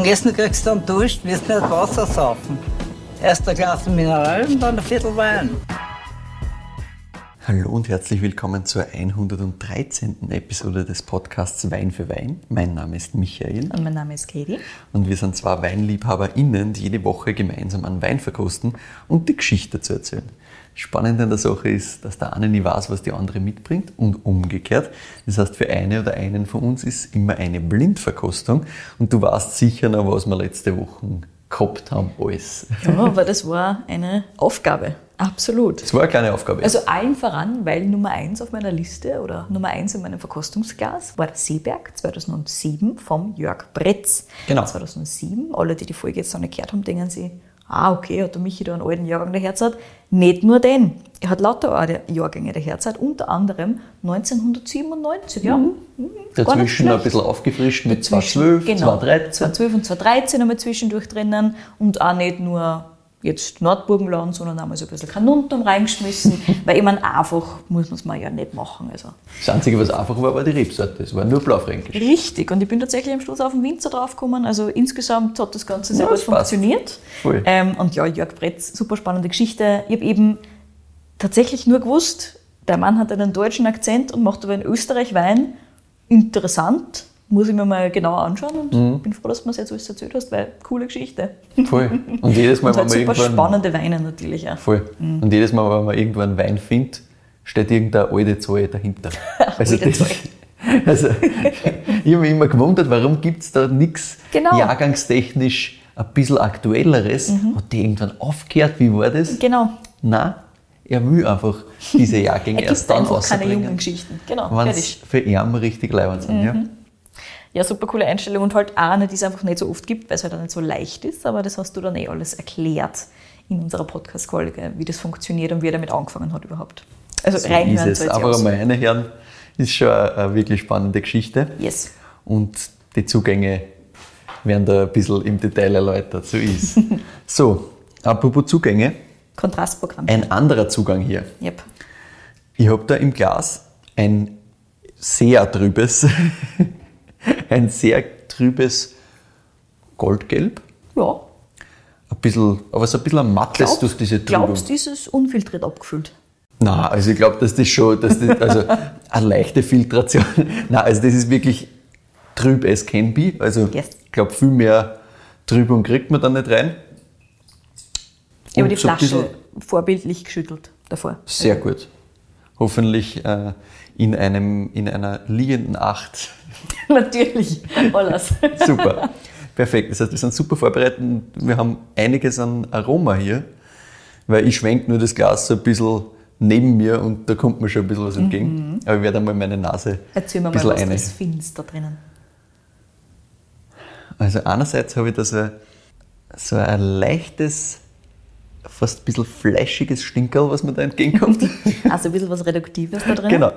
Mittagessen kriegst du dann Dusch, wirst nicht Wasser saufen. Erst ein Glas Mineral und dann ein Viertel Wein. Hallo und herzlich willkommen zur 113. Episode des Podcasts Wein für Wein. Mein Name ist Michael. Und mein Name ist Katie. Und wir sind zwei WeinliebhaberInnen, die jede Woche gemeinsam einen Wein verkosten und die Geschichte dazu erzählen. Spannend an der Sache ist, dass der eine nie weiß, was die andere mitbringt und umgekehrt. Das heißt, für eine oder einen von uns ist immer eine Blindverkostung und du weißt sicher noch, was wir letzte Woche gehabt haben alles. Ja, aber das war eine Aufgabe. Absolut. Das war eine kleine Aufgabe. Also allen voran, weil Nummer eins auf meiner Liste oder Nummer eins in meinem Verkostungsglas war der Seeberg 2007 vom Jörg Bretz. Genau. 2007. Alle, die die Folge jetzt noch nicht gehört haben, denken sich, ah, okay, hat der Michi da einen alten Jahrgang der Herzeit. Nicht nur den. Er hat lauter Jahrgänge der Herzeit, unter anderem 1997, ja. Mhm. Dazwischen ein bisschen aufgefrischt mit 2012, genau, 2013. 2012 und 2013 einmal zwischendurch drinnen und auch nicht nur jetzt Nordburgenland, sondern einmal so ein bisschen Kanuntum reingeschmissen, weil ich meine, einfach muss man es mal ja nicht machen. Also. Das Einzige, was einfach war, war die Rebsorte. Es war nur Blaufränkisch. Richtig, und ich bin tatsächlich am Schluss auf den Winzer draufgekommen. Also insgesamt hat das Ganze sehr Ja, gut funktioniert. Ähm, und ja, Jörg Bretz, super spannende Geschichte. Ich habe eben tatsächlich nur gewusst, der Mann hat einen deutschen Akzent und macht aber in Österreich Wein. Interessant, muss ich mir mal genauer anschauen und Mhm. bin froh, dass du mir das jetzt alles erzählt hast, weil coole Geschichte. Voll. Und jedes Mal, Und halt wenn man super irgendwann... spannende Weine natürlich auch. Voll. Und jedes Mal, wenn man irgendwo einen Wein findet, steht irgendeine alte Zahl dahinter. Also, Alte das, also ich habe mich immer gewundert, warum gibt es da nichts Genau. jahrgangstechnisch ein bisschen aktuelleres? Hat die irgendwann aufgehört? Wie war das? Genau. Nein, er will einfach diese Jahrgänge Er erst dann einfach keine jungen Geschichten. Genau, wenn es für ihn richtig leibend sind. Ja? Ja, super coole Einstellung und halt auch eine, die es einfach nicht so oft gibt, weil es halt auch nicht so leicht ist, aber das hast du dann eh alles erklärt in unserer Podcast-Folge, wie das funktioniert und wie er damit angefangen hat überhaupt. Also So reinhören ist es. Aber so. einmal reinhören ist schon eine, eine wirklich spannende Geschichte. Yes. Und die Zugänge werden da ein bisschen im Detail erläutert. So ist. so, apropos Zugänge, Kontrastprogramm. ein anderer Zugang hier. Yep. Ich habe da im Glas ein sehr trübes, ein sehr trübes Goldgelb. Ja. Ein bisschen, aber so ein bisschen ein mattes Glaubst, durch diese Trübung. glaubst du, ist es unfiltriert abgefüllt? Nein, also ich glaube, dass das schon, dass das, also eine leichte Filtration. Nein, also das ist wirklich trüb as can be. Also Yes. ich glaube, viel mehr Trübung kriegt man da nicht rein. Ich habe die Flasche vorbildlich geschüttelt davor. Sehr gut. Hoffentlich äh, in, einem, in einer liegenden Acht. Natürlich, alles. Super. Perfekt. Das heißt, wir sind super vorbereitet und wir haben einiges an Aroma hier, weil ich schwenke nur das Glas so ein bisschen neben mir und da kommt mir schon ein bisschen was entgegen. Aber ich werde einmal meine Nase Erzähl mir ein mal, bisschen was eine. das findest da drinnen. Also einerseits habe ich da so, ein- so ein leichtes, fast ein bisschen fleischiges Stinkerl, was mir da entgegenkommt. Also ein bisschen was Reduktives da drinnen. genau.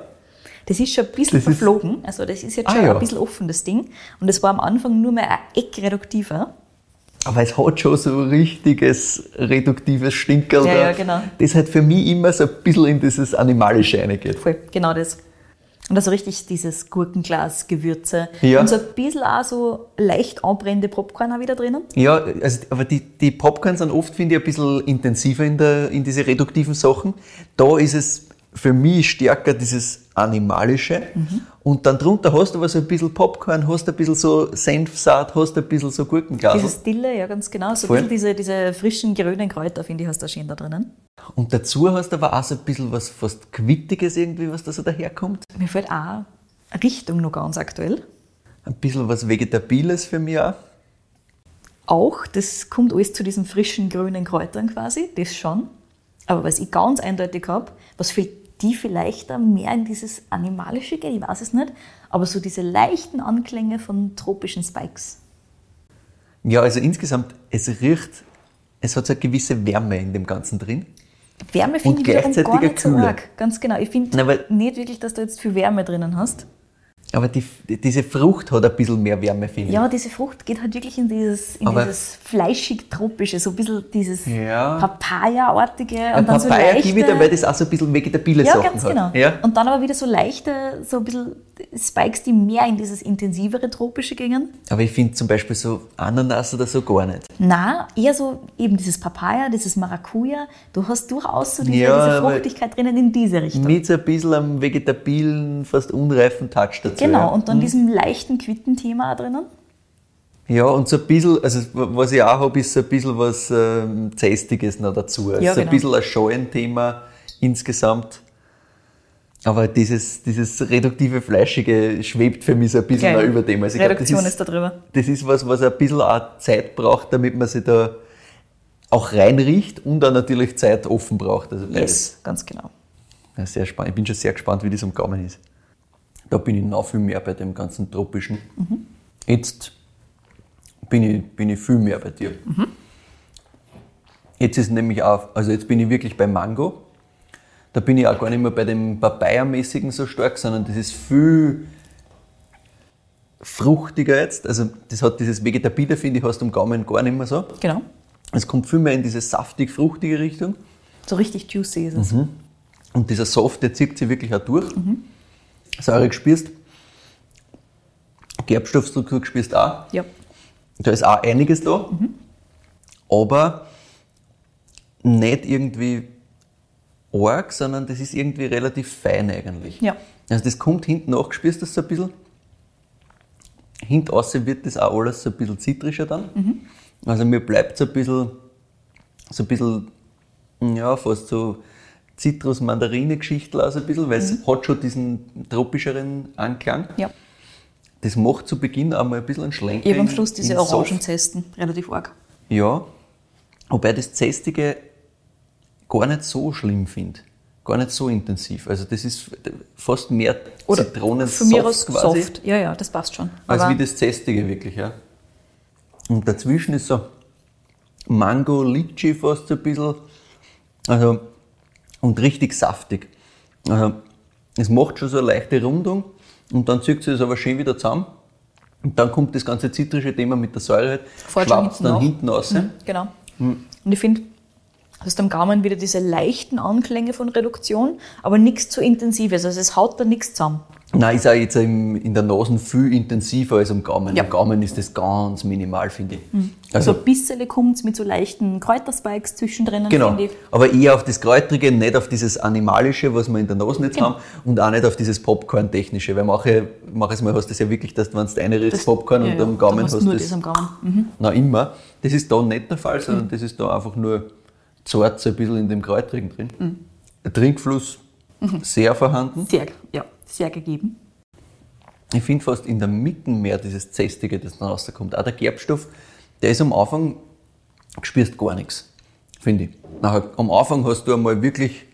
Das ist schon ein bisschen Das verflogen. Also das ist jetzt Ah, schon ja. ein bisschen offen, das Ding. Und das war am Anfang nur mehr ein Eck reduktiver. Aber es hat schon so ein richtiges, reduktives Stinkerl. Ja, ja, genau. Das halt für mich immer so ein bisschen in dieses Animalische reingeht. Voll, genau das. Und also richtig dieses Gurkenglas-Gewürze. Ja. Und so ein bisschen auch so leicht anbrennende Popcorn auch wieder drinnen. Ja, also, aber die, die Popcorn sind oft, finde ich, ein bisschen intensiver in, der, in diese reduktiven Sachen. Da ist es für mich stärker dieses Animalische. Mhm. Und dann drunter hast du aber so ein bisschen Popcorn, hast ein bisschen so Senfsaat, hast ein bisschen so Gurkenglas. Dieses Dille, ja ganz genau. So Voll. ein bisschen diese, diese frischen grünen Kräuter, finde ich, hast du schön da drinnen. Und dazu hast du aber auch so ein bisschen was fast Quittiges irgendwie, was da so daherkommt. Mir fällt auch Richtung noch ganz aktuell. Ein bisschen was Vegetabiles für mich auch. Auch, das kommt alles zu diesen frischen grünen Kräutern quasi, das schon. Aber was ich ganz eindeutig habe, was für die vielleicht auch mehr in dieses Animalische geht, ich weiß es nicht, aber so diese leichten Anklänge von tropischen Spikes. Ja, also insgesamt, es riecht, es hat so eine gewisse Wärme in dem Ganzen drin. Wärme finde ich wiederum gar nicht so Kühle. arg. Ganz genau. Ich finde nicht wirklich, dass du jetzt viel Wärme drinnen hast. Aber die, diese Frucht hat ein bisschen mehr Wärme, finde ich. Ja, diese Frucht geht halt wirklich in dieses, in Aber- dieses fleischig-tropische, so ein bisschen dieses Ja. Papaya-artige. Und dann so Papaya leichte, gebe ich dir, weil das auch so ein bisschen vegetable Ja, Sachen ganz hat. genau. Ja? Und dann aber wieder so leichte, so ein bisschen Spikes, die mehr in dieses intensivere tropische gingen. Aber ich finde zum Beispiel so Ananas oder so gar nicht. Na, eher so eben dieses Papaya, dieses Maracuja. Du hast durchaus so diese, Ja, diese Fruchtigkeit drinnen in diese Richtung. Mit so ein bisschen einem vegetabilen, fast unreifen Touch dazu. Genau, ja. und dann diesem leichten Quittenthema drinnen. Ja, und so ein bisschen, also was ich auch habe, ist so ein bisschen was ähm, Zästiges noch dazu. Also Ja, so ein genau. bisschen ein Scheuen-Thema insgesamt. Aber dieses, dieses reduktive Fleischige schwebt für mich so ein bisschen Geil. über dem. Also ich glaub, Reduktion das ist da drüber. Das ist was, was ein bisschen auch Zeit braucht, damit man sich da auch reinriecht und auch natürlich Zeit offen braucht. Also beides. Yes, ganz genau. Ja, sehr spannend. Ich bin schon sehr gespannt, wie das am Gaumen ist. Da bin ich noch viel mehr bei dem ganzen Tropischen. Jetzt bin ich, bin ich viel mehr bei dir. Jetzt ist nämlich auch, also jetzt bin ich wirklich bei Mango. Da bin ich auch gar nicht mehr bei dem Papaya-mäßigen so stark, sondern das ist viel fruchtiger jetzt. Also das hat dieses Vegetabile, finde ich, hast du am Gaumen gar nicht mehr so. Genau. Es kommt viel mehr in diese saftig-fruchtige Richtung. So richtig juicy ist es. Und dieser Soft, der zieht sich wirklich auch durch. Säure gespürst. Gerbstoffstruktur gespürst auch. Ja. Da ist auch einiges da. Aber nicht irgendwie arg, sondern das ist irgendwie relativ fein eigentlich. Ja. Also das kommt hinten nach, spürst du das so ein bisschen. Hinten außen wird das auch alles so ein bisschen zitrischer dann. Also mir bleibt so ein bisschen, so ein bisschen, ja, fast so Zitrus-Mandarine-Geschichtel aus ein bisschen, weil es hat schon diesen tropischeren Anklang. Ja. Das macht zu Beginn einmal ein bisschen einen Schlenker. Habe am Schluss diese. Orangenzesten, relativ arg. Ja, wobei das Zästige gar nicht so schlimm finde. Gar nicht so intensiv. Also das ist fast mehr Oder Zitronensaft von mir aus quasi, soft. Ja, ja, das passt schon. als wie das Zästige wirklich, ja. Und dazwischen ist so Mango, Litchi fast so ein bisschen. Also, und richtig saftig. Also, es macht schon so eine leichte Rundung und dann zieht sich das aber schön wieder zusammen. Und dann kommt das ganze zitrische Thema mit der Säure halt, schwappt dann nach. hinten raus. Genau. Und ich finde, hast am Gaumen wieder diese leichten Anklänge von Reduktion, aber nichts zu intensives. Also es haut da nichts zusammen. Nein, ist auch jetzt in der Nase viel intensiver als am Gaumen. Ja. Mhm. Am Gaumen ist das ganz minimal, finde ich. Also Also, ein bisschen kommt mit so leichten Kräuterspikes zwischendrin, genau. finde ich. Aber eher auf das Kräutrige, nicht auf dieses Animalische, was wir in der Nase jetzt Genau. haben, und auch nicht auf dieses Popcorn-Technische. Weil manche, manches Mal hast du das ja wirklich, dass du, wenn du reinriechst, Das- Popcorn ja, und am Gaumen hast du nur du das das. am Gaumen. Mhm. Na, immer. Das ist da nicht der Fall, sondern das ist da einfach nur zart so ein bisschen in dem Kräutrigen drin. Mhm. Trinkfluss sehr vorhanden. Sehr, ja, sehr gegeben. Ich finde fast in der Mitte mehr dieses Zästige, das dann rauskommt. Auch der Gerbstoff, der ist am Anfang, spürst gar nichts, finde ich. Nachher, am Anfang hast du einmal wirklich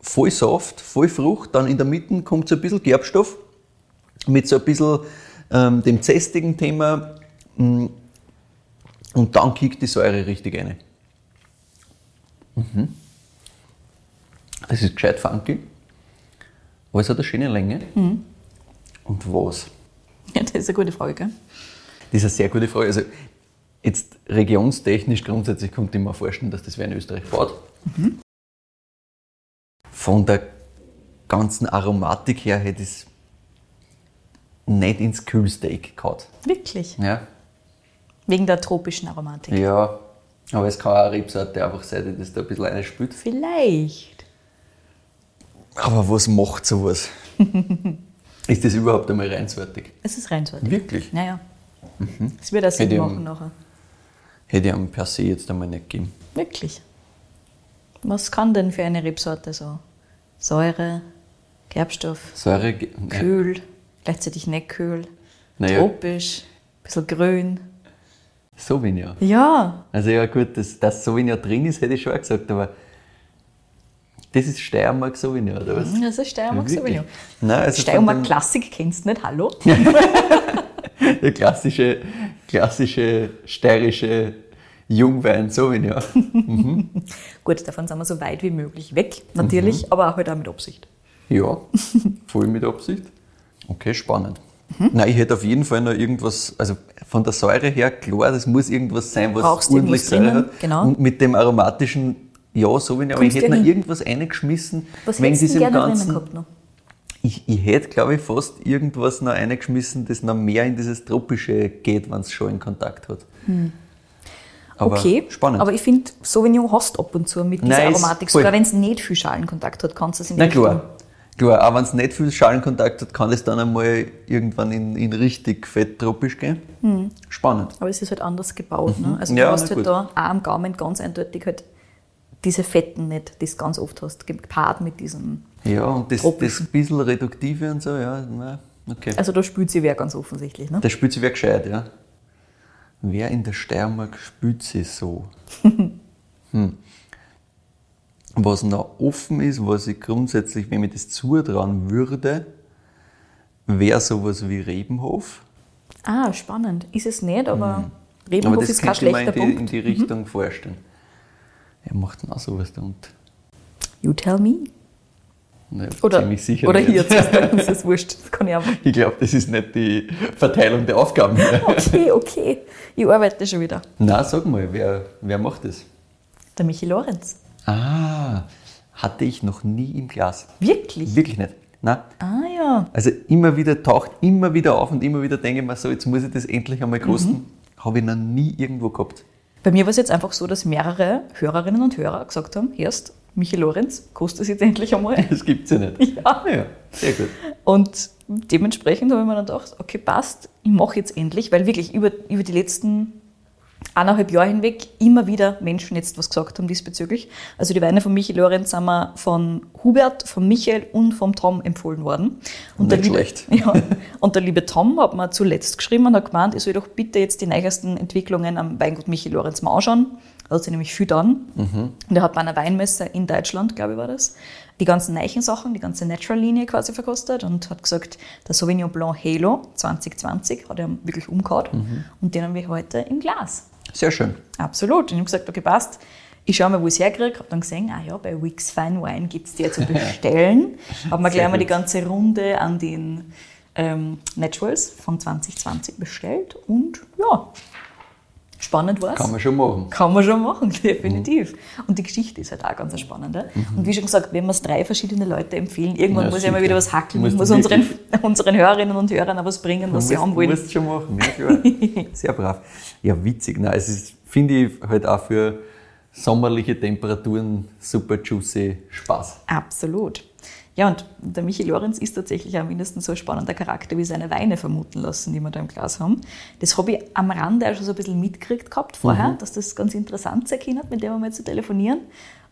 voll Saft, voll Frucht, dann in der Mitte kommt so ein bisschen Gerbstoff mit so ein bisschen ähm, dem zästigen Thema mm, und dann kickt die Säure richtig rein. Mhm. Das ist gescheit funky, aber es hat eine schöne Länge. Und was? Ja, das ist eine gute Frage, gell? Das ist eine sehr gute Frage. Also jetzt regionstechnisch grundsätzlich ich mir vorstellen, dass das wer in Österreich baut. Von der ganzen Aromatik her hätte ich es nicht ins Kühlsteak gehauen. Wirklich. Ja. Wegen der tropischen Aromatik. ja, aber es kann auch eine Rebsorte einfach sein, die das da ein bisschen reinspült. Vielleicht. Aber was macht sowas? ist das überhaupt einmal reinsortig? Es ist reinsortig. Wirklich? Naja. Es wird auch Sinn Hätte machen am- nachher. Hätte ich einem per se jetzt einmal nicht gegeben. Wirklich. Was kann denn für eine Rebsorte so? Säure, Gerbstoff, Säure, ge- kühl, gleichzeitig nicht kühl, Naja. tropisch, ein bisschen grün. Sauvignon. Ja, Also ja gut, dass, dass Sauvignon drin ist, hätte ich schon gesagt, aber das ist Steiermark Sauvignon, oder was? das ist Steiermark Wirklich? Sauvignon. Nein, also Steiermark Klassik kennst du nicht, hallo? Der klassische, klassische steirische Jungwein Sauvignon. Gut, davon sind wir so weit wie möglich weg, natürlich, Mhm. aber auch halt auch mit Absicht. Ja, voll mit Absicht. Okay, spannend. Nein, ich hätte auf jeden Fall noch irgendwas, also von der Säure her, klar, das muss irgendwas sein, was Brauchst du ordentlich Säure hat. genau. Und mit dem aromatischen, ja, Sauvignon, aber ich Kommst hätte ja noch irgendwas eingeschmissen, Was wegen hättest du gerne ganzen, gehabt noch? Ich, ich hätte, glaube ich, fast irgendwas noch eingeschmissen, das noch mehr in dieses Tropische geht, wenn es schon in Kontakt hat. Aber okay, spannend. aber ich finde, Sauvignon hast ab und zu mit dieser Nein, Aromatik, sogar wenn es nicht viel Schalenkontakt hat, kannst du es in die Na klar, klar. Aber wenn es nicht viel Schalenkontakt hat, kann es dann einmal irgendwann in, in richtig fett tropisch gehen. Spannend. Aber es ist halt anders gebaut. Ne? Also Mhm. Ja, du hast halt gut. da auch am Gaumen ganz eindeutig halt diese Fetten nicht, die du ganz oft hast, gepaart mit diesem. Ja, und das, das Tropischen. bisschen Reduktive und so, ja, na, okay. Also da spült sie wer ganz offensichtlich. Ne? Der spült sich wer gescheit, ja. Wer in der Steiermark spült sich so? hm. Was noch offen ist, was ich grundsätzlich, wenn ich das zutrauen würde, wäre sowas wie Rebenhof. Ah, spannend. Ist es nicht, aber Mhm. Aber Rebenhof das ist kein könnte ich mir schlechter in die, in Punkt. Mhm. die Richtung vorstellen. Er macht dann auch sowas da und You tell me. na, Oder, ziemlich sicher oder hier, das ist wurscht. Das kann ich einfach. Ich glaube, das ist nicht die Verteilung der Aufgaben. Okay, okay. Ich arbeite schon wieder. Na, sag mal, wer, wer macht das? Der Michi Lorenz. Ah, hatte ich noch nie im Glas. Wirklich? Wirklich nicht. Na, Ah ja. also immer wieder taucht immer wieder auf und immer wieder denke ich mir so, jetzt muss ich das endlich einmal kosten. Mhm. Habe ich noch nie irgendwo gehabt. Bei mir war es jetzt einfach so, dass mehrere Hörerinnen und Hörer gesagt haben, erst Michi Lorenz, kostet es jetzt endlich einmal. Das gibt's ja nicht. Ja. ja sehr gut. Und dementsprechend habe ich mir dann gedacht, okay, passt, ich mache jetzt endlich, weil wirklich über, über die letzten eineinhalb Jahre hinweg immer wieder Menschen jetzt was gesagt haben diesbezüglich. Also die Weine von Michi Lorenz sind mir von Hubert, von Michael und vom Tom empfohlen worden. Und Nicht der liebe, schlecht. Ja, und der liebe Tom hat mir zuletzt geschrieben und hat gemeint, ich soll doch bitte jetzt die neuesten Entwicklungen am Weingut Michi Lorenz mal anschauen. Da hat sich nämlich viel dann. Und er hat bei einer Weinmesse in Deutschland, glaube ich, war das, die ganzen neichen Sachen, die ganze Natural-Linie quasi verkostet und hat gesagt, der Sauvignon Blanc Halo 2020 hat er wirklich umgehauen und den haben wir heute im Glas. Sehr schön. Absolut. Und ich habe gesagt, okay, passt. Ich schaue mal, wo ich es herkriege. Habe dann gesehen, ah ja, bei Wix Fine Wine gibt es die ja zu bestellen. Habe mir gleich mal die gut. ganze Runde an den ähm, Naturals von 2020 bestellt. Und ja, spannend war es. Kann man schon machen. Kann man schon machen, definitiv. Und die Geschichte ist halt auch ganz eine spannende. Und wie schon gesagt, wenn wir es drei verschiedene Leute empfehlen, irgendwann Ja, muss ich mal wieder was hackeln, muss du unseren, wirklich- unseren Hörerinnen und Hörern auch was bringen, was sie haben wollen. musst schon machen, ja klar. Sehr brav. Ja, witzig. Nein, es ist, finde ich, halt auch für sommerliche Temperaturen super juicy Spaß. Absolut. Ja, und der Michi Lorenz ist tatsächlich auch mindestens so ein spannender Charakter, wie seine Weine vermuten lassen, die wir da im Glas haben. Das habe ich am Rande auch schon so ein bisschen mitgekriegt gehabt vorher, dass das ganz interessant sein kann, mit dem mal zu telefonieren.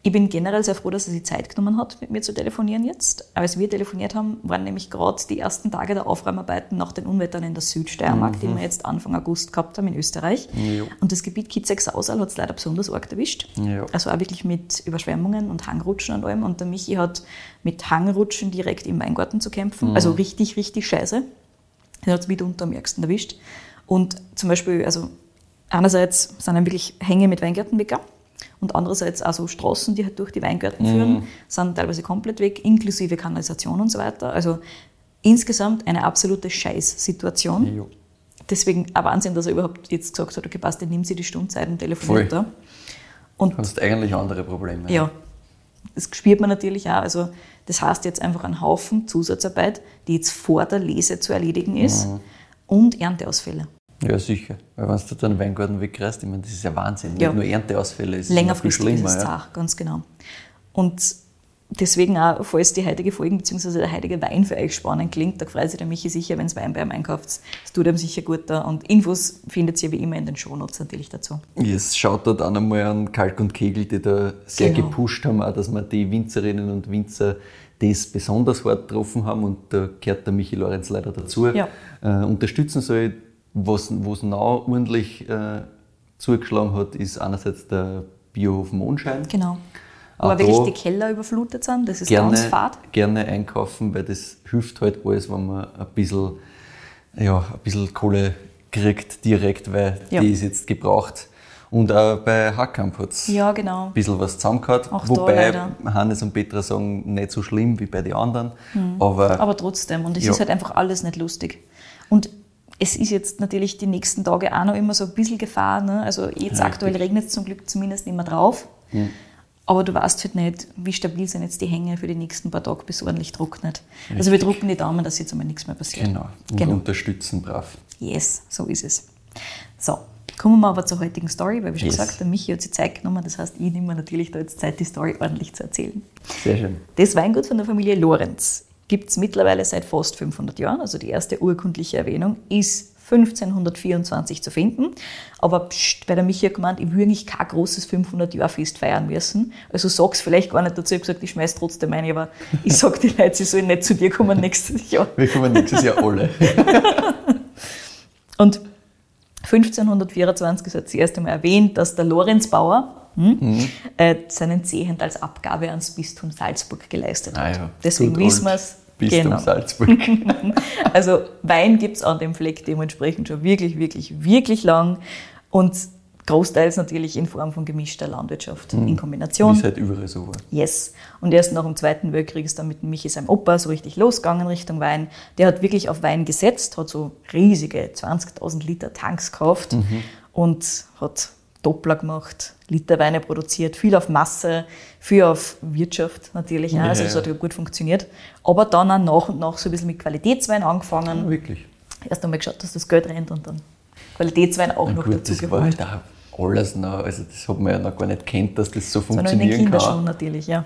Ich bin generell sehr froh, dass er sich Zeit genommen hat, mit mir zu telefonieren jetzt. Als wir telefoniert haben, waren nämlich gerade die ersten Tage der Aufräumarbeiten nach den Unwettern in der Südsteiermark, die wir jetzt Anfang August gehabt haben in Österreich. Jo. Und das Gebiet Kitzek-Sausal hat es leider besonders arg erwischt. Ja. Also auch wirklich mit Überschwemmungen und Hangrutschen und allem. Und der Michi hat mit Hangrutschen direkt im Weingarten zu kämpfen. Also richtig, richtig scheiße. Den hat es mitunter am ärgsten erwischt. Und zum Beispiel, also einerseits sind dann wirklich Hänge mit Weingärten weg und andererseits auch so Straßen, die halt durch die Weingärten führen, sind teilweise komplett weg, inklusive Kanalisation und so weiter. Also insgesamt eine absolute Scheißsituation. Jo. Deswegen ein Wahnsinn, dass er überhaupt jetzt gesagt hat, okay, passt, dann nimm sie die Stundzeit und telefoniert Voll. da. Und Du hast eigentlich andere Probleme. ja, das spürt man natürlich auch. Also das heißt jetzt einfach einen Haufen Zusatzarbeit, die jetzt vor der Lese zu erledigen ist und Ernteausfälle. Ja, sicher. Weil wenn du deinen Weingarten wegreißt, ich meine, das ist ja Wahnsinn. Ja. Nicht nur Ernteausfälle, es ist noch viel Längerfristig ist schlimmer. es ja. ganz genau. Und deswegen auch, falls die heutige Folge bzw. der heutige Wein für euch spannend klingt, da freut sich der Michi sicher, wenn es Wein bei ihm einkauft. Das tut ihm sicher gut da. Und Infos findet ihr wie immer in den Shownotes natürlich dazu. Es schaut dort auch einmal an Kalk und Kegel, die da sehr Genau. gepusht haben, auch, dass wir die Winzerinnen und Winzer das besonders hart getroffen haben und da gehört der Michi Lorenz leider dazu. Ja. Äh, unterstützen soll, was es noch ordentlich äh, zugeschlagen hat, ist einerseits der Biohof Mondschein. Genau. Wo Auch auch wirklich die Keller überflutet sind, das ist ganz Gerne, fad. gerne einkaufen, weil das hilft halt alles, wenn man ein bisschen, ja, ein bisschen Kohle kriegt direkt, weil Ja. die ist jetzt gebraucht. Und auch bei Hackkamp hat es Ja, genau. ein bisschen was zusammengehört. Auch Wobei. Hannes und Petra sagen, nicht so schlimm wie bei den anderen. Aber, Mhm. Aber trotzdem, und es Ja. ist halt einfach alles nicht lustig. Und es ist jetzt natürlich die nächsten Tage auch noch immer so ein bisschen Gefahr. Ne? Also jetzt Richtig. aktuell regnet es zum Glück zumindest nicht mehr drauf. aber du weißt halt nicht, wie stabil sind jetzt die Hänge für die nächsten paar Tage, bis ordentlich trocknet. Also wir drucken die Daumen, dass jetzt einmal nichts mehr passiert. Genau. Und Genau. unterstützen brav. Yes, so ist es. So, kommen wir aber zur heutigen Story, weil wie schon Yes. gesagt, der Michi hat sich Zeit genommen, das heißt, ich nehme mir natürlich da jetzt Zeit, die Story ordentlich zu erzählen. Sehr schön. Das Weingut von der Familie Lorenz gibt es mittlerweile seit fast 500 Jahren. Also die erste urkundliche Erwähnung ist 1524 zu finden. Aber pst, weil der Michi hat gemeint, ich würde eigentlich kein großes 500-Jahr-Fest feiern müssen. Also sag's vielleicht gar nicht dazu. Ich habe gesagt, ich schmeiß trotzdem ein. Aber ich sag die Leute, sie sollen nicht zu dir kommen nächstes Jahr. Wir kommen nächstes Jahr alle. Und 1524 ist das erste Mal erwähnt, dass der Lorenzbauer hm, äh, seinen Zehent als Abgabe ans Bistum Salzburg geleistet hat. Ah ja, Deswegen wissen wir es. Bistum Salzburg. Also Wein gibt es an dem Fleck dementsprechend schon wirklich, wirklich, wirklich lang und großteils natürlich in Form von gemischter Landwirtschaft in Wie Kombination. es halt überall so war. Yes. Und erst nach dem Zweiten Weltkrieg ist dann mit Michi seinem Opa so richtig losgegangen Richtung Wein. Der hat wirklich auf Wein gesetzt, hat so riesige 20.000 Liter Tanks gekauft und hat Doppler gemacht, Literweine produziert, viel auf Masse, viel auf Wirtschaft natürlich auch. Ja, also es ja. hat ja gut funktioniert. Aber dann auch nach und nach so ein bisschen mit Qualitätswein angefangen. Ja, wirklich. Erst einmal geschaut, dass das Geld rennt und dann Qualitätswein auch Na noch gut, dazu das war geholt. halt auch alles noch, also das hat man ja noch gar nicht kennt, dass das so Das war noch in den funktionieren Kinderschuhen kann. natürlich, ja.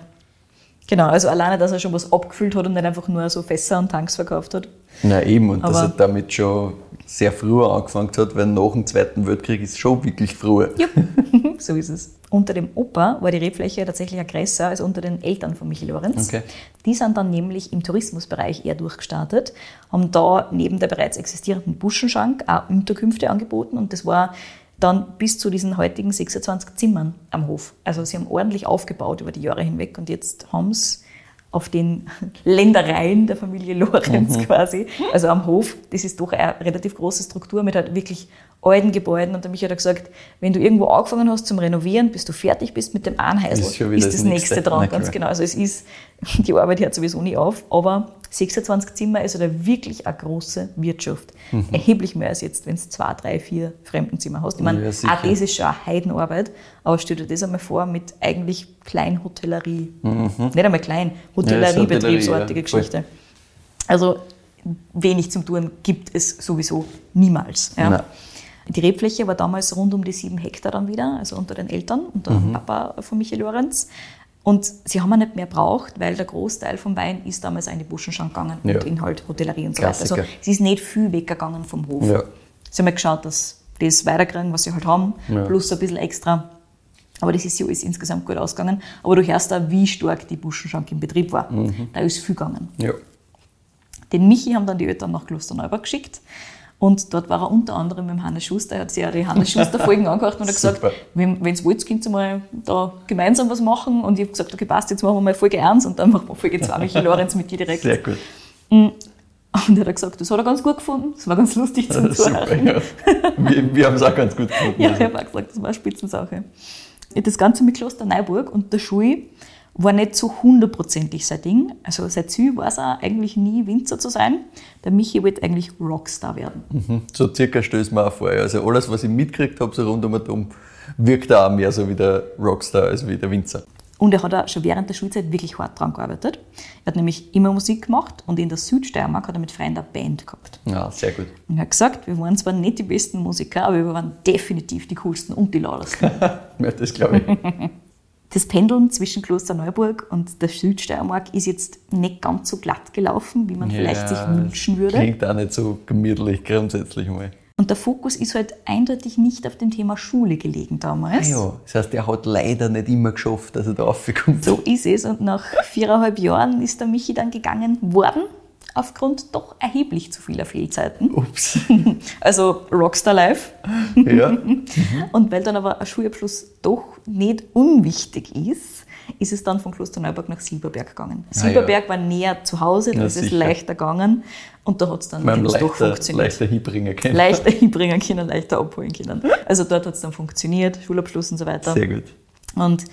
Genau, also alleine, dass er schon was abgefüllt hat und nicht einfach nur so Fässer und Tanks verkauft hat. Na eben, und dass Aber- er damit schon sehr früh angefangen hat, weil nach dem Zweiten Weltkrieg ist schon wirklich früh. Ja, so ist es. Unter dem Opa war die Rebfläche tatsächlich größer als unter den Eltern von Michi Lorenz. Okay. Die sind dann nämlich im Tourismusbereich eher durchgestartet, haben da neben der bereits existierenden Buschenschank auch Unterkünfte angeboten und das war dann bis zu diesen heutigen 26 Zimmern am Hof. Also sie haben ordentlich aufgebaut über die Jahre hinweg und jetzt haben es auf den Ländereien der Familie Lorenz quasi, also am Hof, das ist doch eine relativ große Struktur mit halt wirklich alten Gebäuden und der Michael hat gesagt, wenn du irgendwo angefangen hast zum Renovieren, bis du fertig bist mit dem Einheisel, Ist ist, das das nächste nächste. dran, Na ganz genau. Also es ist, die Arbeit hört sowieso nie auf, aber 26 Zimmer ist halt wirklich eine große Wirtschaft. Mhm. Erheblich mehr als jetzt, wenn du zwei, drei, vier Fremdenzimmer hast. Ich meine, Ja, auch das ist schon eine Heidenarbeit, aber stell dir das einmal vor mit eigentlich Kleinhotellerie. Nicht einmal klein, Mhm. Ja. Geschichte. Also wenig zum Tun gibt es sowieso niemals. Ja. Die Rebfläche war damals rund um die sieben Hektar dann wieder, also unter den Eltern, unter Mhm. dem Papa von Michael Lorenz. Und sie haben ihn nicht mehr braucht, weil der Großteil vom Wein ist damals in die Buschenschank gegangen Ja. und in halt Hotellerie und so weiter. Also es ist nicht viel weggegangen vom Hof. Ja. Sie haben halt geschaut, dass das weiterkriegen, was sie halt haben, Ja. plus ein bisschen extra. Aber das ist ja alles insgesamt gut ausgegangen. Aber du hörst da, wie stark die Buschenschank im Betrieb war. Mhm. Da ist viel gegangen. Ja. Den Michi haben dann die Eltern nach Klosterneuburg geschickt. Und dort war er unter anderem mit dem Hannes Schuster. Er hat sich ja die Hannes Schuster-Folgen angehört und hat gesagt, Super. wenn ihr wollt, könnt ihr mal da gemeinsam was machen. Und ich habe gesagt, okay, passt, jetzt machen wir mal Folge 1 und dann machen wir Folge 2 Michi Lorenz mit dir direkt. Sehr gut. Und er hat gesagt, das hat er ganz gut gefunden. Das war ganz lustig zum Super, Zuhören. ja. Wir, wir haben es auch ganz gut gefunden. Ja, ich habe auch gesagt, das war eine Spitzensache. Das Ganze mit Kloster Neuburg und der Schul war nicht so hundertprozentig sein Ding. Also sein Ziel war es auch eigentlich nie Winzer zu sein. Der Michi wollte eigentlich Rockstar werden. Mhm. So circa stößt mir auch vor. Also alles, was ich mitgekriegt habe, so rund um und um, wirkt auch mehr so wie der Rockstar als wie der Winzer. Und er hat auch schon während der Schulzeit wirklich hart dran gearbeitet. Er hat nämlich immer Musik gemacht und in der Südsteiermark hat er mit Freunden eine Band gehabt. Ja, sehr gut. Und er hat gesagt, wir waren zwar nicht die besten Musiker, aber wir waren definitiv die coolsten und die lautesten. Ja, das glaube ich. Das Pendeln zwischen Klosterneuburg und der Südsteiermark ist jetzt nicht ganz so glatt gelaufen, wie man vielleicht sich wünschen würde. Klingt auch nicht so gemütlich grundsätzlich mal. Und der Fokus ist halt eindeutig nicht auf dem Thema Schule gelegen damals. Ja, das heißt, er hat leider nicht immer geschafft, dass er da raufkommt. So ist es. Und nach viereinhalb Jahren ist der Michi dann gegangen worden, aufgrund doch erheblich zu vieler Fehlzeiten. Ups. Also Rockstar Life. Ja. Und weil dann aber ein Schulabschluss doch nicht unwichtig ist, ist es dann von Klosterneuburg nach Silberberg gegangen. Ah, Silberberg war näher zu Hause, da Ja, ist es leichter gegangen und da hat es dann wirklich doch leichter, funktioniert. leichter hinbringen können. Leichter hinbringen können, leichter abholen können. Also dort hat es dann funktioniert, Schulabschluss und so weiter. Sehr gut. Und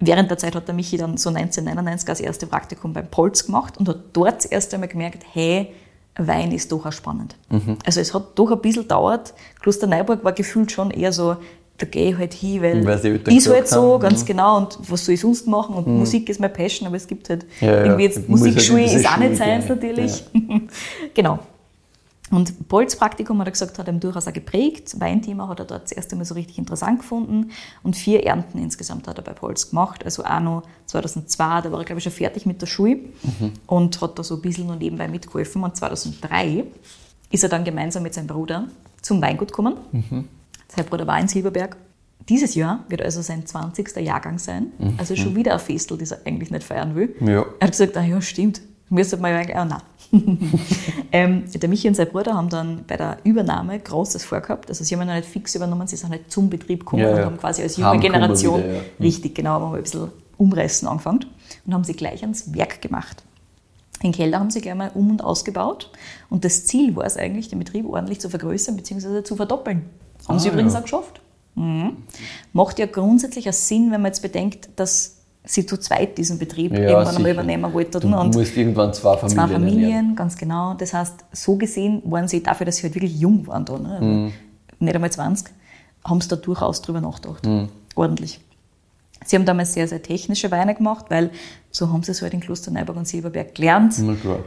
während der Zeit hat der Michi dann so 1999 das erste Praktikum beim Polz gemacht und hat dort das erste Mal gemerkt, hey, Wein ist doch auch spannend. Also es hat doch ein bisschen gedauert. Klosterneuburg war gefühlt schon eher so da gehe ich halt hin, weil Weil die ist halt so, haben, ganz mhm. genau, und was soll ich sonst machen? Und Musik ist meine Passion, aber es gibt halt Ja, ja. irgendwie jetzt halt Musikschule diese ist auch nicht seins natürlich. genau. Und Polls Praktikum, hat er gesagt, hat ihm durchaus auch geprägt. Weinthema hat er dort das erste Mal so richtig interessant gefunden. Und vier Ernten insgesamt hat er bei Polz gemacht. Also auch noch 2002, da war er, glaube ich, schon fertig mit der Schule und hat da so ein bisschen noch nebenbei mitgeholfen. Und 2003 ist er dann gemeinsam mit seinem Bruder zum Weingut gekommen. Sein Bruder war in Silberberg. Dieses Jahr wird also sein 20. Jahrgang sein. Also schon wieder ein Festel, das er eigentlich nicht feiern will. Ja. Er hat gesagt, ah ja, stimmt. Müsste man ja eigentlich, ah nein. ähm, der Michi und sein Bruder haben dann bei der Übernahme Großes vorgehabt. Also sie haben ihn noch nicht fix übernommen, sie sind halt zum Betrieb gekommen Ja, und ja. haben quasi als junge Heimgekommen Generation, wieder, ja. Mhm. richtig genau, haben wir ein bisschen umreißen angefangen und haben sie gleich ans Werk gemacht. Den Keller haben sie gleich mal um- und ausgebaut. Und das Ziel war es eigentlich, den Betrieb ordentlich zu vergrößern bzw. zu verdoppeln. Haben sie Ah, übrigens ja. auch geschafft. Mhm. Macht ja grundsätzlich auch Sinn, wenn man jetzt bedenkt, dass sie zu zweit diesen Betrieb Ja, irgendwann einmal übernehmen wollten. Du und musst irgendwann zwei Familien zwei ernähren. Familien, ganz genau. Das heißt, so gesehen waren sie dafür, dass sie halt wirklich jung waren da, ne? also Mhm. nicht einmal 20, haben sie da durchaus drüber nachgedacht. Mhm. Ordentlich. Sie haben damals sehr, sehr technische Weine gemacht, weil so haben sie es halt in Klosterneuburg und Silberberg gelernt. Na klar.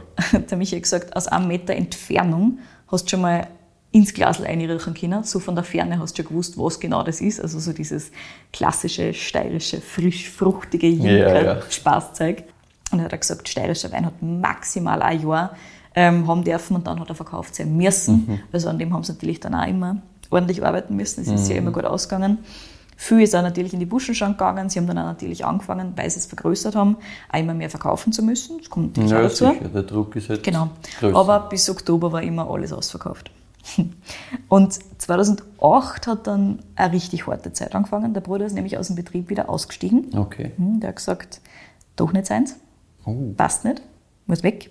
Der Michi hat gesagt, aus einem Meter Entfernung hast du schon mal ins Glas einriechen können. So von der Ferne hast du schon gewusst, was genau das ist. Also so dieses klassische, steirische, frisch, fruchtige Ja, ja. Junker-Spaßzeug. Und er hat auch gesagt, steirischer Wein hat maximal ein Jahr ähm, haben dürfen und dann hat er verkauft sein müssen. Mhm. Also an dem haben sie natürlich dann auch immer ordentlich arbeiten müssen. Es ist Mhm. ja immer gut ausgegangen. Viel ist auch natürlich in die Buschen schon gegangen. Sie haben dann auch natürlich angefangen, weil sie es vergrößert haben, auch immer mehr verkaufen zu müssen. Das kommt natürlich auch Ja, dazu. sicher. Der Druck ist halt Genau. größer. Aber bis Oktober war immer alles ausverkauft. Und 2008 hat dann eine richtig harte Zeit angefangen. Der Bruder ist nämlich aus dem Betrieb wieder ausgestiegen. Okay. Hm, Der hat gesagt, doch nicht seins, Oh. passt nicht, muss weg.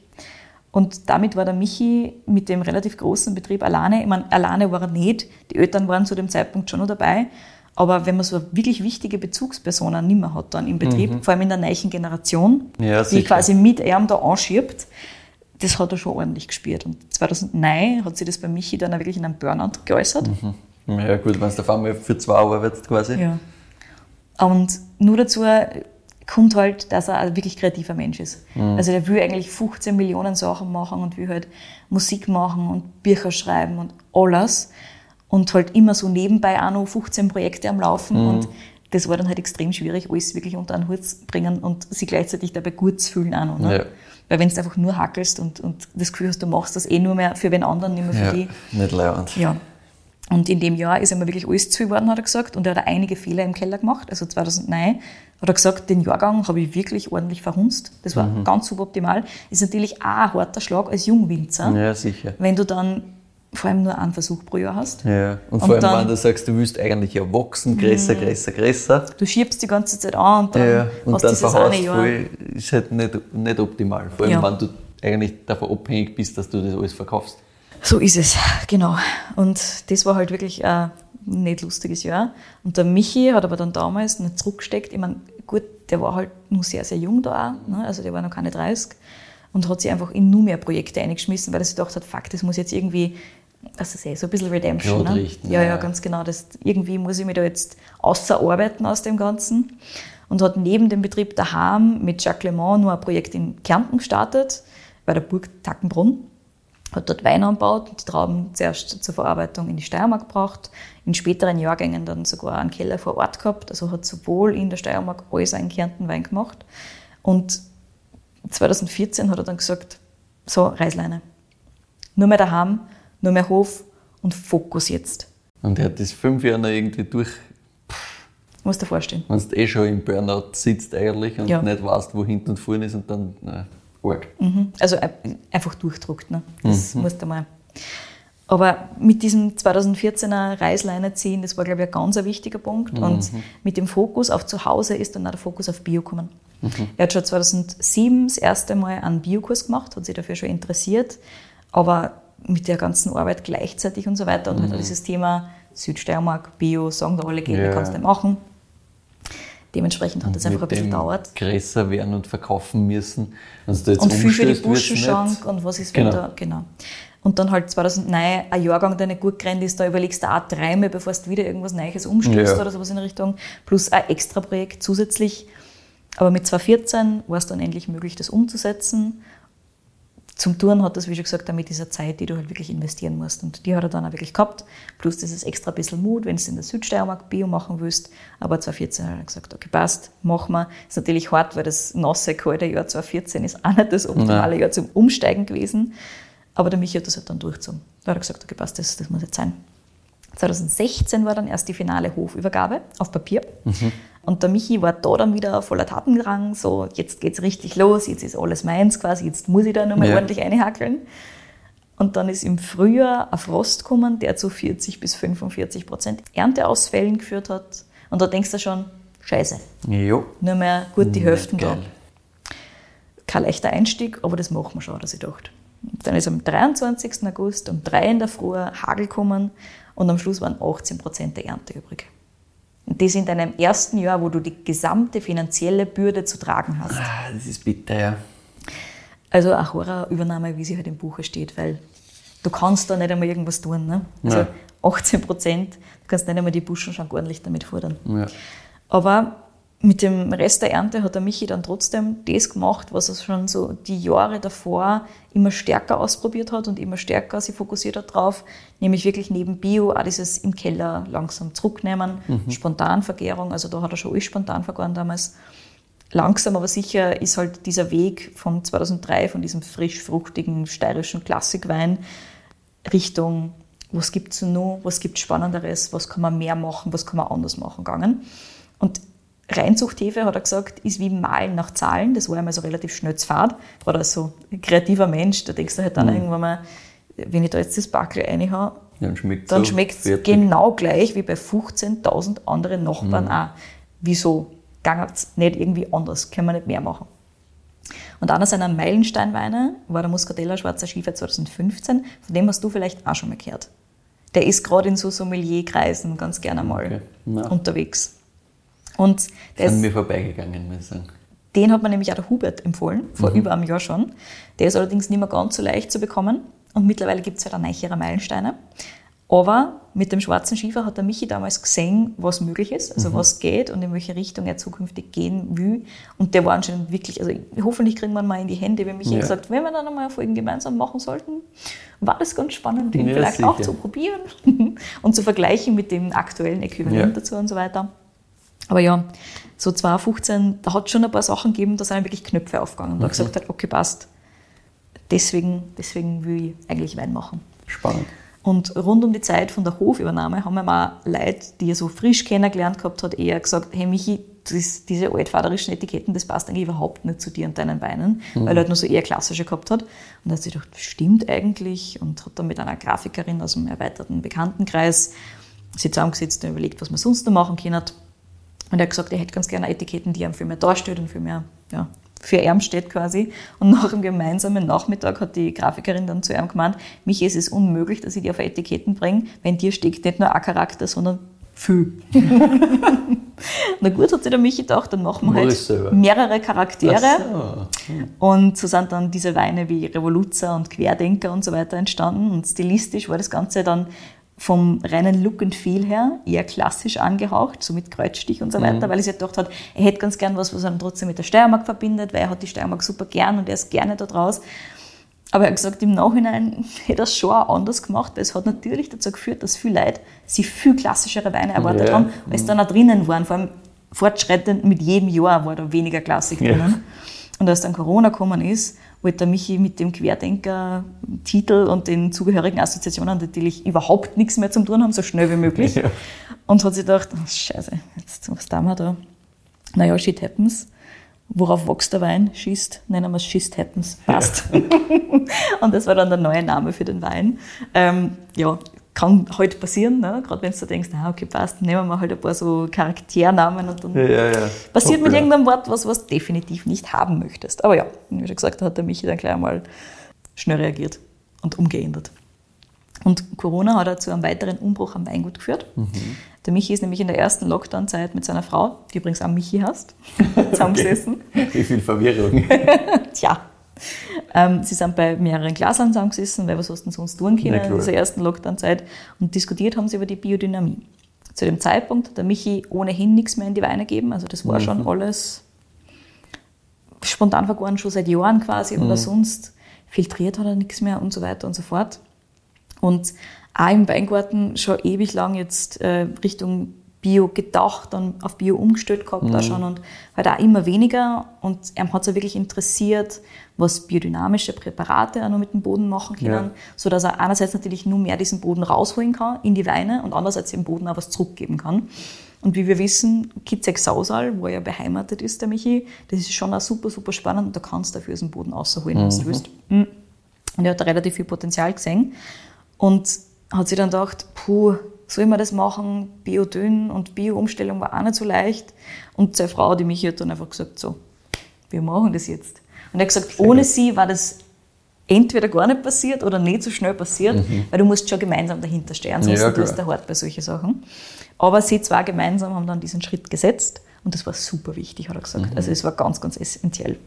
Und damit war der Michi mit dem relativ großen Betrieb alleine. Ich meine, alleine war er nicht. Die Eltern waren zu dem Zeitpunkt schon noch dabei. Aber wenn man so wirklich wichtige Bezugspersonen nicht mehr hat dann im Betrieb, vor allem in der neuen Generation, Mhm. Ja, die quasi mit ihm da anschiebt, das hat er schon ordentlich gespürt. Und 2009 hat sich das bei Michi dann auch wirklich in einem Burnout geäußert. Ja gut, wenn du auf einmal für zwei arbeitest quasi. Ja. Und nur dazu kommt halt, dass er ein wirklich kreativer Mensch ist. Also der will eigentlich 15 Millionen Sachen machen und will halt Musik machen und Bücher schreiben und alles. Und halt immer so nebenbei auch noch 15 Projekte am Laufen. Und das war dann halt extrem schwierig, alles wirklich unter einen Hut zu bringen und sich gleichzeitig dabei gut zu fühlen auch noch. Ne? Ja. Weil wenn du einfach nur hackelst und, und das Gefühl hast, du machst das eh nur mehr für den anderen, nicht mehr für Ja, dich, nicht leibend. ja. Und in dem Jahr ist ihm wirklich alles zu geworden, hat er gesagt. Und er hat einige Fehler im Keller gemacht. Also 2009 hat er gesagt, den Jahrgang habe ich wirklich ordentlich verhunzt. Das war Mhm. ganz suboptimal. Ist natürlich auch ein harter Schlag als Jungwinzer, Ja, sicher. wenn du dann vor allem nur einen Versuch pro Jahr hast. Ja. Und Und vor allem, dann- Mhm. wenn du sagst, du willst eigentlich ja wachsen, größer, größer, größer. Du schiebst die ganze Zeit an und dann Ja, und hast dann dieses eine Jahr. voll, ist halt nicht, nicht optimal. Vor allem, Ja. wenn du eigentlich davon abhängig bist, dass du das alles verkaufst. So ist es, genau. Und das war halt wirklich ein nicht lustiges Jahr. Und der Michi hat aber dann damals nicht zurückgesteckt. Ich meine, gut, der war halt nur sehr, sehr jung da auch, ne? also der war noch keine 30 und hat sich einfach in nur mehr Projekte eingeschmissen, weil er sich gedacht hat, fuck, das muss jetzt irgendwie, was ist so ein bisschen Redemption. Ne? richten, Ja, ja. ja, ganz genau. Das, irgendwie muss ich mich da jetzt außerarbeiten aus dem Ganzen. Und hat neben dem Betrieb daheim mit Jacques Le Mans nur ein Projekt in Kärnten gestartet, bei der Burg Tackenbrunn hat dort Wein angebaut und die Trauben zuerst zur Verarbeitung in die Steiermark gebracht, in späteren Jahrgängen dann sogar einen Keller vor Ort gehabt, also hat sowohl in der Steiermark als auch in Kärnten Wein gemacht. Und 2014 hat er dann gesagt, so, Reisleine. Nur mehr daheim, nur mehr Hof und Fokus jetzt. Und er hat das fünf Jahre noch irgendwie durch, Musst dir vorstellen. wenn du eh schon im Burnout sitzt eigentlich und Ja. nicht weißt, wo hinten und vorne ist und dann, na, arg. Mhm. Also äh, einfach durchdruckt. Ne? Das musst du mal. Aber mit diesem 2014er Reisleine ziehen, das war, glaube ich, ein ganz wichtiger Punkt. Und mit dem Fokus auf Zuhause ist dann auch der Fokus auf Bio gekommen. Er hat schon 2007 das erste Mal einen Biokurs gemacht, hat sich dafür schon interessiert, aber mit der ganzen Arbeit gleichzeitig und so weiter und halt auch dieses Thema Südsteiermark, Bio, sagen da alle, geht, Ja. wie kannst du denn machen? Dementsprechend hat das einfach ein bisschen gedauert. größer werden und verkaufen müssen. Wenn du jetzt Und viel für die Buschenschank und was ist, wenn Genau. da, genau. Und dann halt 2009 ein Jahrgang, der nicht gut gerannt ist, da überlegst du auch dreimal, bevor du wieder irgendwas Neues umstößt Ja. oder sowas in Richtung. Plus ein extra Projekt zusätzlich. Aber mit 2014 war es dann endlich möglich, das umzusetzen. Zum Touren hat das, wie schon gesagt, damit dieser Zeit, die du halt wirklich investieren musst. Und die hat er dann auch wirklich gehabt. Plus dieses extra bisschen Mut, wenn du in der Südsteiermark Bio machen willst. Aber 2014 hat er gesagt, okay, passt, machen wir. Ist natürlich hart, weil das nasse, kalte Jahr 2014 ist auch nicht das optimale Jahr zum Umsteigen gewesen. Aber der Michi hat das halt dann durchgezogen. Da hat er gesagt, okay, passt, das, das muss jetzt sein. 2016 war dann erst die finale Hofübergabe auf Papier. Und der Michi war da dann wieder voller Tatendrang, so jetzt geht's richtig los, jetzt ist alles meins quasi, jetzt muss ich da nochmal Ja. ordentlich einhackeln. Und dann ist im Frühjahr ein Frost gekommen, der zu 40 bis 45 Prozent Ernteausfällen geführt hat. Und da denkst du schon, scheiße, Jo. nur mehr gut die Hälften da. Kein leichter Einstieg, aber das machen wir schon, hat er sich gedacht. Dann ist am 23. August um drei in der Früh Hagel gekommen und am Schluss waren 18 Prozent der Ernte übrig. Und das in deinem ersten Jahr, wo du die gesamte finanzielle Bürde zu tragen hast. Ah, das ist bitter, ja. Also eine Horrorübernahme, wie sie halt im Buche steht, weil du kannst da nicht einmal irgendwas tun. Ne? Also Ja. 18 Prozent, du kannst nicht einmal die Buschen schon ordentlich damit fordern. ja. Aber mit dem Rest der Ernte hat der Michi dann trotzdem das gemacht, was er schon so die Jahre davor immer stärker ausprobiert hat und immer stärker sich fokussiert hat drauf, nämlich wirklich neben Bio auch dieses im Keller langsam zurücknehmen, Spontanvergärung, also da hat er schon alles spontan vergoren damals. Langsam aber sicher ist halt dieser Weg von 2003, von diesem frisch fruchtigen steirischen Klassikwein Richtung, was gibt es noch, was gibt Spannenderes, was kann man mehr machen, was kann man anders machen gegangen. Und Reinzuchthefe, hat er gesagt, ist wie Malen nach Zahlen. Das war einmal so relativ schnell zu fad. Als so ein kreativer Mensch, da denkst du halt dann irgendwann mal, wenn ich da jetzt das Backel reinhaue, Dann schmeckt dann so schmeckt es fertig. genau gleich wie bei 15.000 anderen Nachbarn auch. Wieso? Gangert's nicht irgendwie anders? Können wir nicht mehr machen? Und einer seiner Meilensteinweine war der Muscatella Schwarzer Schiefer 2015, von dem hast du vielleicht auch schon mal gehört. Der ist gerade in so Sommelierkreisen ganz gerne mal Okay. Unterwegs. Und der ist, mir vorbeigegangen, muss ich sagen. den hat mir nämlich auch der Hubert empfohlen, vor über einem Jahr schon. Der ist allerdings nicht mehr ganz so leicht zu bekommen. Und mittlerweile gibt es halt auch neichere Meilensteine. Aber mit dem schwarzen Schiefer hat der Michi damals gesehen, was möglich ist, also was geht und in welche Richtung er zukünftig gehen will. Und der war anscheinend wirklich, also hoffentlich kriegen wir ihn mal in die Hände, wie Michi Ja. gesagt, wenn wir dann einmal Folgen gemeinsam machen sollten, war das ganz spannend, den Ja, vielleicht auch sicher. zu probieren und zu vergleichen mit dem aktuellen Äquivalent Ja. dazu und so weiter. Aber ja, so 2015, da hat es schon ein paar Sachen gegeben, da sind einem wirklich Knöpfe aufgegangen. Und da gesagt hat, okay, passt. Deswegen, deswegen will ich eigentlich Wein machen. Spannend. Und rund um die Zeit von der Hofübernahme haben wir mal Leute, die er so frisch kennengelernt gehabt hat, eher gesagt, hey Michi, das, diese altvaterischen Etiketten, das passt eigentlich überhaupt nicht zu dir und deinen Weinen, weil er halt nur so eher klassische gehabt hat. Und da hat sich gedacht, stimmt eigentlich und hat dann mit einer Grafikerin aus dem erweiterten Bekanntenkreis sich zusammengesetzt und überlegt, was man sonst noch machen können. Und er hat gesagt, er hätte ganz gerne Etiketten, die ihm viel mehr darstellt und viel mehr ja, für ihn steht quasi. Und nach dem gemeinsamen Nachmittag hat die Grafikerin dann zu ihm gemeint, mich es ist unmöglich, dass ich die auf Etiketten bringe, wenn dir steckt nicht nur ein Charakter, sondern viel. Na gut, hat sich der Michi gedacht, dann machen wir halt mehrere Charaktere. So. Und so sind dann diese Weine wie Revoluzer und Querdenker und so weiter entstanden. Und stilistisch war das Ganze dann vom reinen Look and Feel her eher klassisch angehaucht, so mit Kreuzstich und so weiter, weil er sich gedacht hat, er hätte ganz gern was, was er trotzdem mit der Steiermark verbindet, weil er hat die Steiermark super gern und er ist gerne da draus. Aber er hat gesagt, im Nachhinein hätte er es schon auch anders gemacht, weil es hat natürlich dazu geführt, dass viele Leute sich viel klassischere Weine erwartet Ja. haben, als dann auch drinnen waren. Vor allem fortschreitend mit jedem Jahr war da weniger Klassik Ja. drinnen. Und als dann Corona gekommen ist, wollte der Michi mit dem Querdenker-Titel und den zugehörigen Assoziationen natürlich überhaupt nichts mehr zum tun haben, so schnell wie möglich. Ja. Und hat sich gedacht, oh, scheiße, jetzt, was tun wir da? Naja, shit happens. Worauf wächst der Wein? Schießt, nennen wir es Schist happens. Passt. und das war dann der neue Name für den Wein. Ähm, ja, kann halt passieren, ne? gerade wenn du denkst, na, okay, passt, nehmen wir halt ein paar so Charakternamen und dann Ja, ja, ja. passiert Top, mit irgendeinem Wort was, was du definitiv nicht haben möchtest. Aber ja, wie schon gesagt, da hat der Michi dann gleich einmal schnell reagiert und umgeändert. Und Corona hat auch zu einem weiteren Umbruch am Weingut geführt. Der Michi ist nämlich in der ersten Lockdown-Zeit mit seiner Frau, die übrigens auch Michi heißt, zusammengesessen. Wie viel Verwirrung. Tja. Ähm, sie sind bei mehreren Glasern zusammengesessen, weil was hast du denn sonst tun können in dieser ersten Lockdown-Zeit und diskutiert haben sie über die Biodynamie. Zu dem Zeitpunkt hat der Michi ohnehin nichts mehr in die Weine gegeben, also das war mhm. schon alles spontan vergoren, schon seit Jahren quasi mhm. oder sonst. Filtriert hat er nichts mehr und so weiter und so fort. Und auch im Weingarten schon ewig lang jetzt äh, Richtung Bio gedacht und auf Bio umgestellt gehabt mhm. auch schon und halt auch immer weniger. Und er hat sich wirklich interessiert, was biodynamische Präparate auch noch mit dem Boden machen können, ja. sodass er einerseits natürlich nur mehr diesen Boden rausholen kann in die Weine und andererseits dem Boden auch was zurückgeben kann. Und wie wir wissen, Kitzek Sausal, wo er beheimatet ist, der Michi, das ist schon auch super, super spannend und da kannst du dafür aus dem Boden rausholen, mhm. wenn du willst. Mhm. Und er hat da relativ viel Potenzial gesehen und hat sich dann gedacht, puh, soll man das machen? Biodünn und Bio-Umstellung war auch nicht so leicht. Und seine Frau, die Michi, hat dann einfach gesagt, so, wir machen das jetzt. Und er hat gesagt, ohne sie war das entweder gar nicht passiert oder nicht so schnell passiert, mhm. weil du musst schon gemeinsam dahinter stehen, sonst ja, tust du hart bei solchen Sachen. Aber sie zwei gemeinsam haben dann diesen Schritt gesetzt und das war super wichtig, hat er gesagt. Mhm. Also es war ganz, ganz essentiell.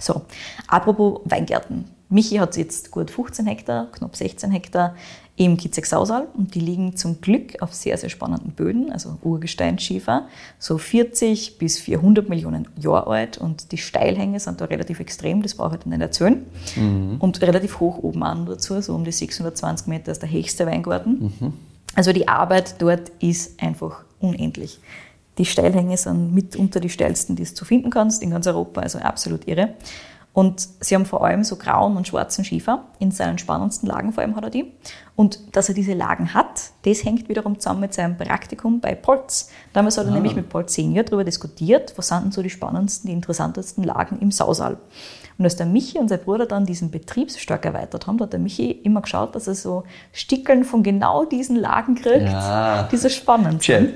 So, apropos Weingärten. Michi hat jetzt gut 15 Hektar, knapp 16 Hektar im Kitzek-Sausal und die liegen zum Glück auf sehr, sehr spannenden Böden, also Urgesteinsschiefer, so 40 bis 400 Millionen Jahre alt und die Steilhänge sind da relativ extrem, das brauche ich halt nicht erzählen. Mhm. Und relativ hoch oben an dazu, so um die 620 Meter ist der höchste Weingarten. Mhm. Also die Arbeit dort ist einfach unendlich. Die Steilhänge sind mitunter die steilsten, die du zu finden kannst in ganz Europa, also absolut irre. Und sie haben vor allem so grauen und schwarzen Schiefer. In seinen spannendsten Lagen vor allem hat er die. Und dass er diese Lagen hat, das hängt wiederum zusammen mit seinem Praktikum bei Polz. Damals hat er ah. nämlich mit Polz Senior darüber diskutiert, was sind denn so die spannendsten, die interessantesten Lagen im Sausal. Und als der Michi und sein Bruder dann diesen Betrieb so stark erweitert haben, hat der Michi immer geschaut, dass er so Stickeln von genau diesen Lagen kriegt, ja. die so spannend sind.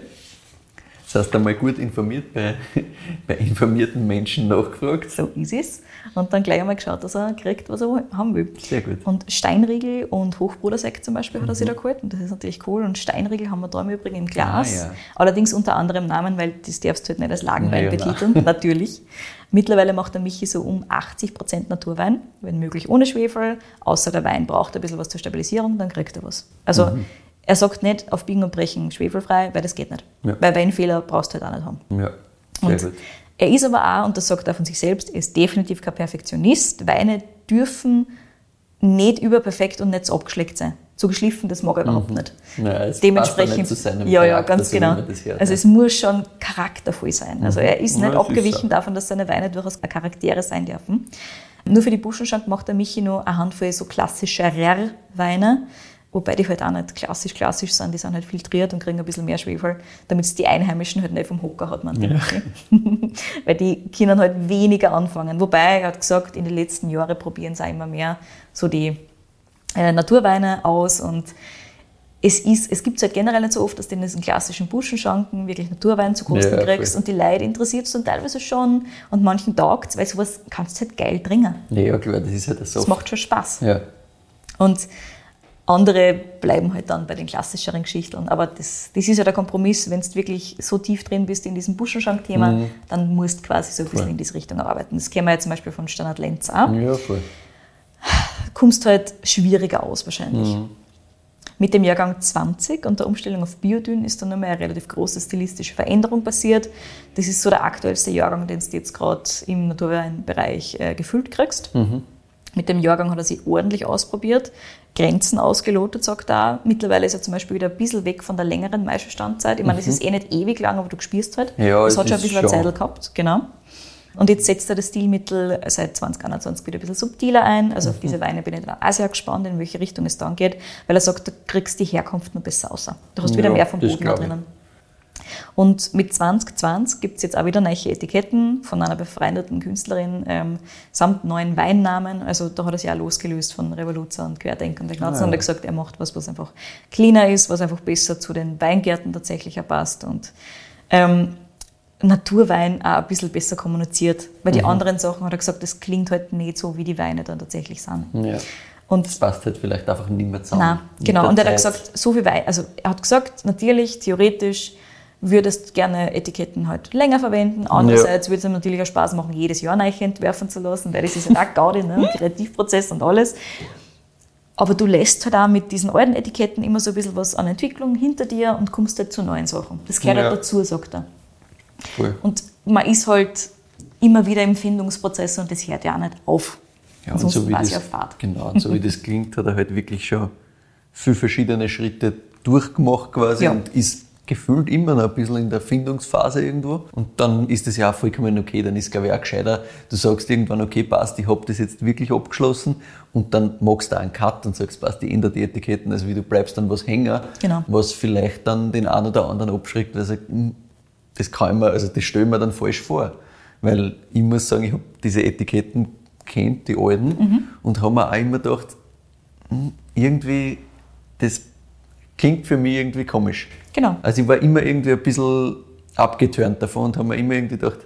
Das heißt, einmal gut informiert bei, bei informierten Menschen nachgefragt. So ist es. Und dann gleich einmal geschaut, dass er kriegt, was er haben will. Sehr gut. Und Steinriegel und Hochbrudersekt zum Beispiel mhm. hat er sich mhm. da geholt. Und das ist natürlich cool. Und Steinriegel haben wir da im Übrigen im Glas. Ah, ja. Allerdings unter anderem Namen, weil das darfst du halt nicht als Lagenwein ja, betiteln. Natürlich. Mittlerweile macht der Michi so um 80 Prozent Naturwein, wenn möglich ohne Schwefel. Außer der Wein braucht ein bisschen was zur Stabilisierung, dann kriegt er was. Also mhm. er sagt nicht auf Biegen und Brechen schwefelfrei, weil das geht nicht. Ja. Weil Weinfehler brauchst du halt auch nicht haben. Ja, sehr und gut. Er ist aber auch, und das sagt er von sich selbst, er ist definitiv kein Perfektionist. Weine dürfen nicht überperfekt und nicht so abgeschleckt sein. So geschliffen, das mag er überhaupt mhm. nicht. Naja, es Dementsprechend, passt nicht zu ja, ja, ganz genau. also es muss schon charaktervoll sein. Also er ist nicht ja, abgewichen ist davon, dass seine Weine durchaus Charaktere sein dürfen. Nur für die Buschenschank macht der Michi nur eine Handvoll so klassische Weine Wobei die halt auch nicht klassisch klassisch sind, die sind halt filtriert und kriegen ein bisschen mehr Schwefel, damit es die Einheimischen halt nicht vom Hocker hat, man ja. Weil die können halt weniger anfangen. Wobei, er hat gesagt, in den letzten Jahren probieren sie auch immer mehr so die äh, Naturweine aus und es, ist, es gibt es halt generell nicht so oft, dass du in diesen klassischen Buschenschanken wirklich Naturwein zu kosten ja, kriegst und die Leute interessiert es dann teilweise schon und manchen taugt weil sowas kannst du halt geil trinken. Ja, klar, das ist halt so. Das macht schon Spaß. Ja. Und andere bleiben halt dann bei den klassischeren Geschichten. Aber das, das ist ja der Kompromiss, wenn du wirklich so tief drin bist in diesem Buschenschank-Thema, mhm. dann musst du quasi so ein bisschen voll. in diese Richtung arbeiten. Das kennen wir ja zum Beispiel von Standard Lenz auch. Ja, voll. Kommst halt schwieriger aus wahrscheinlich. Mhm. Mit dem Jahrgang 20 und der Umstellung auf Biodyn ist dann nochmal eine relativ große stilistische Veränderung passiert. Das ist so der aktuellste Jahrgang, den du jetzt gerade im Naturweinbereich äh, gefüllt kriegst. Mhm. Mit dem Jahrgang hat er sich ordentlich ausprobiert, Grenzen ausgelotet, sagt er. Mittlerweile ist er zum Beispiel wieder ein bisschen weg von der längeren Maischestandzeit. Ich meine, mhm. das ist eh nicht ewig lang, aber du spürst halt. Ja, das hat schon ein bisschen eine Zeit gehabt, genau. Und jetzt setzt er das Stilmittel seit 2021 wieder ein bisschen subtiler ein. Also mhm. auf diese Weine bin ich dann auch sehr gespannt, in welche Richtung es dann geht, weil er sagt, du kriegst die Herkunft noch besser außer. Du hast ja, wieder mehr vom Boden da drinnen. Und mit 2020 gibt es jetzt auch wieder neue Etiketten von einer befreundeten Künstlerin ähm, samt neuen Weinnamen. Also da hat er sich auch losgelöst von Revoluzer und Querdenker und der Ganzen ah, ja. und hat gesagt, er macht was, was einfach cleaner ist, was einfach besser zu den Weingärten tatsächlich passt und ähm, Naturwein auch ein bisschen besser kommuniziert. Weil die mhm. anderen Sachen hat er gesagt, das klingt halt nicht so, wie die Weine dann tatsächlich sind. Ja. Und das passt halt vielleicht einfach nicht mehr zusammen. Nein, genau. Und er hat gesagt, so viel Wein, also er hat gesagt, natürlich, theoretisch würdest gerne Etiketten halt länger verwenden. Andererseits würde es natürlich auch Spaß machen, jedes Jahr neue entwerfen zu lassen, weil das ist ja auch Gaudi, ne? Kreativprozess und alles. Aber du lässt halt auch mit diesen alten Etiketten immer so ein bisschen was an Entwicklung hinter dir und kommst halt zu neuen Sachen. Das gehört Ja. halt dazu, sagt er. Voll. Und man ist halt immer wieder im Findungsprozess und das hört ja auch nicht auf. Ja, und so wie das, ja Fahrt. Genau, und so wie das klingt, hat er halt wirklich schon viele verschiedene Schritte durchgemacht quasi Ja. und ist gefühlt immer noch ein bisschen in der Findungsphase irgendwo. Und dann ist es ja auch vollkommen okay, dann ist glaube ich auch gescheiter, du sagst irgendwann, okay, passt, ich habe das jetzt wirklich abgeschlossen und dann machst du auch einen Cut und sagst, passt, ich ändere die Etiketten, also wie du bleibst dann was hängen, Genau. was vielleicht dann den einen oder anderen abschreckt, weil er sagt, "Hm, das kann mir, also das stelle ich mir dann falsch vor. Weil ich muss sagen, ich habe diese Etiketten kennt, die alten, Mhm. und habe mir auch immer gedacht, hm, irgendwie, das klingt für mich irgendwie komisch. Genau. Also ich war immer irgendwie ein bisschen abgeturnt davon und habe mir immer irgendwie gedacht,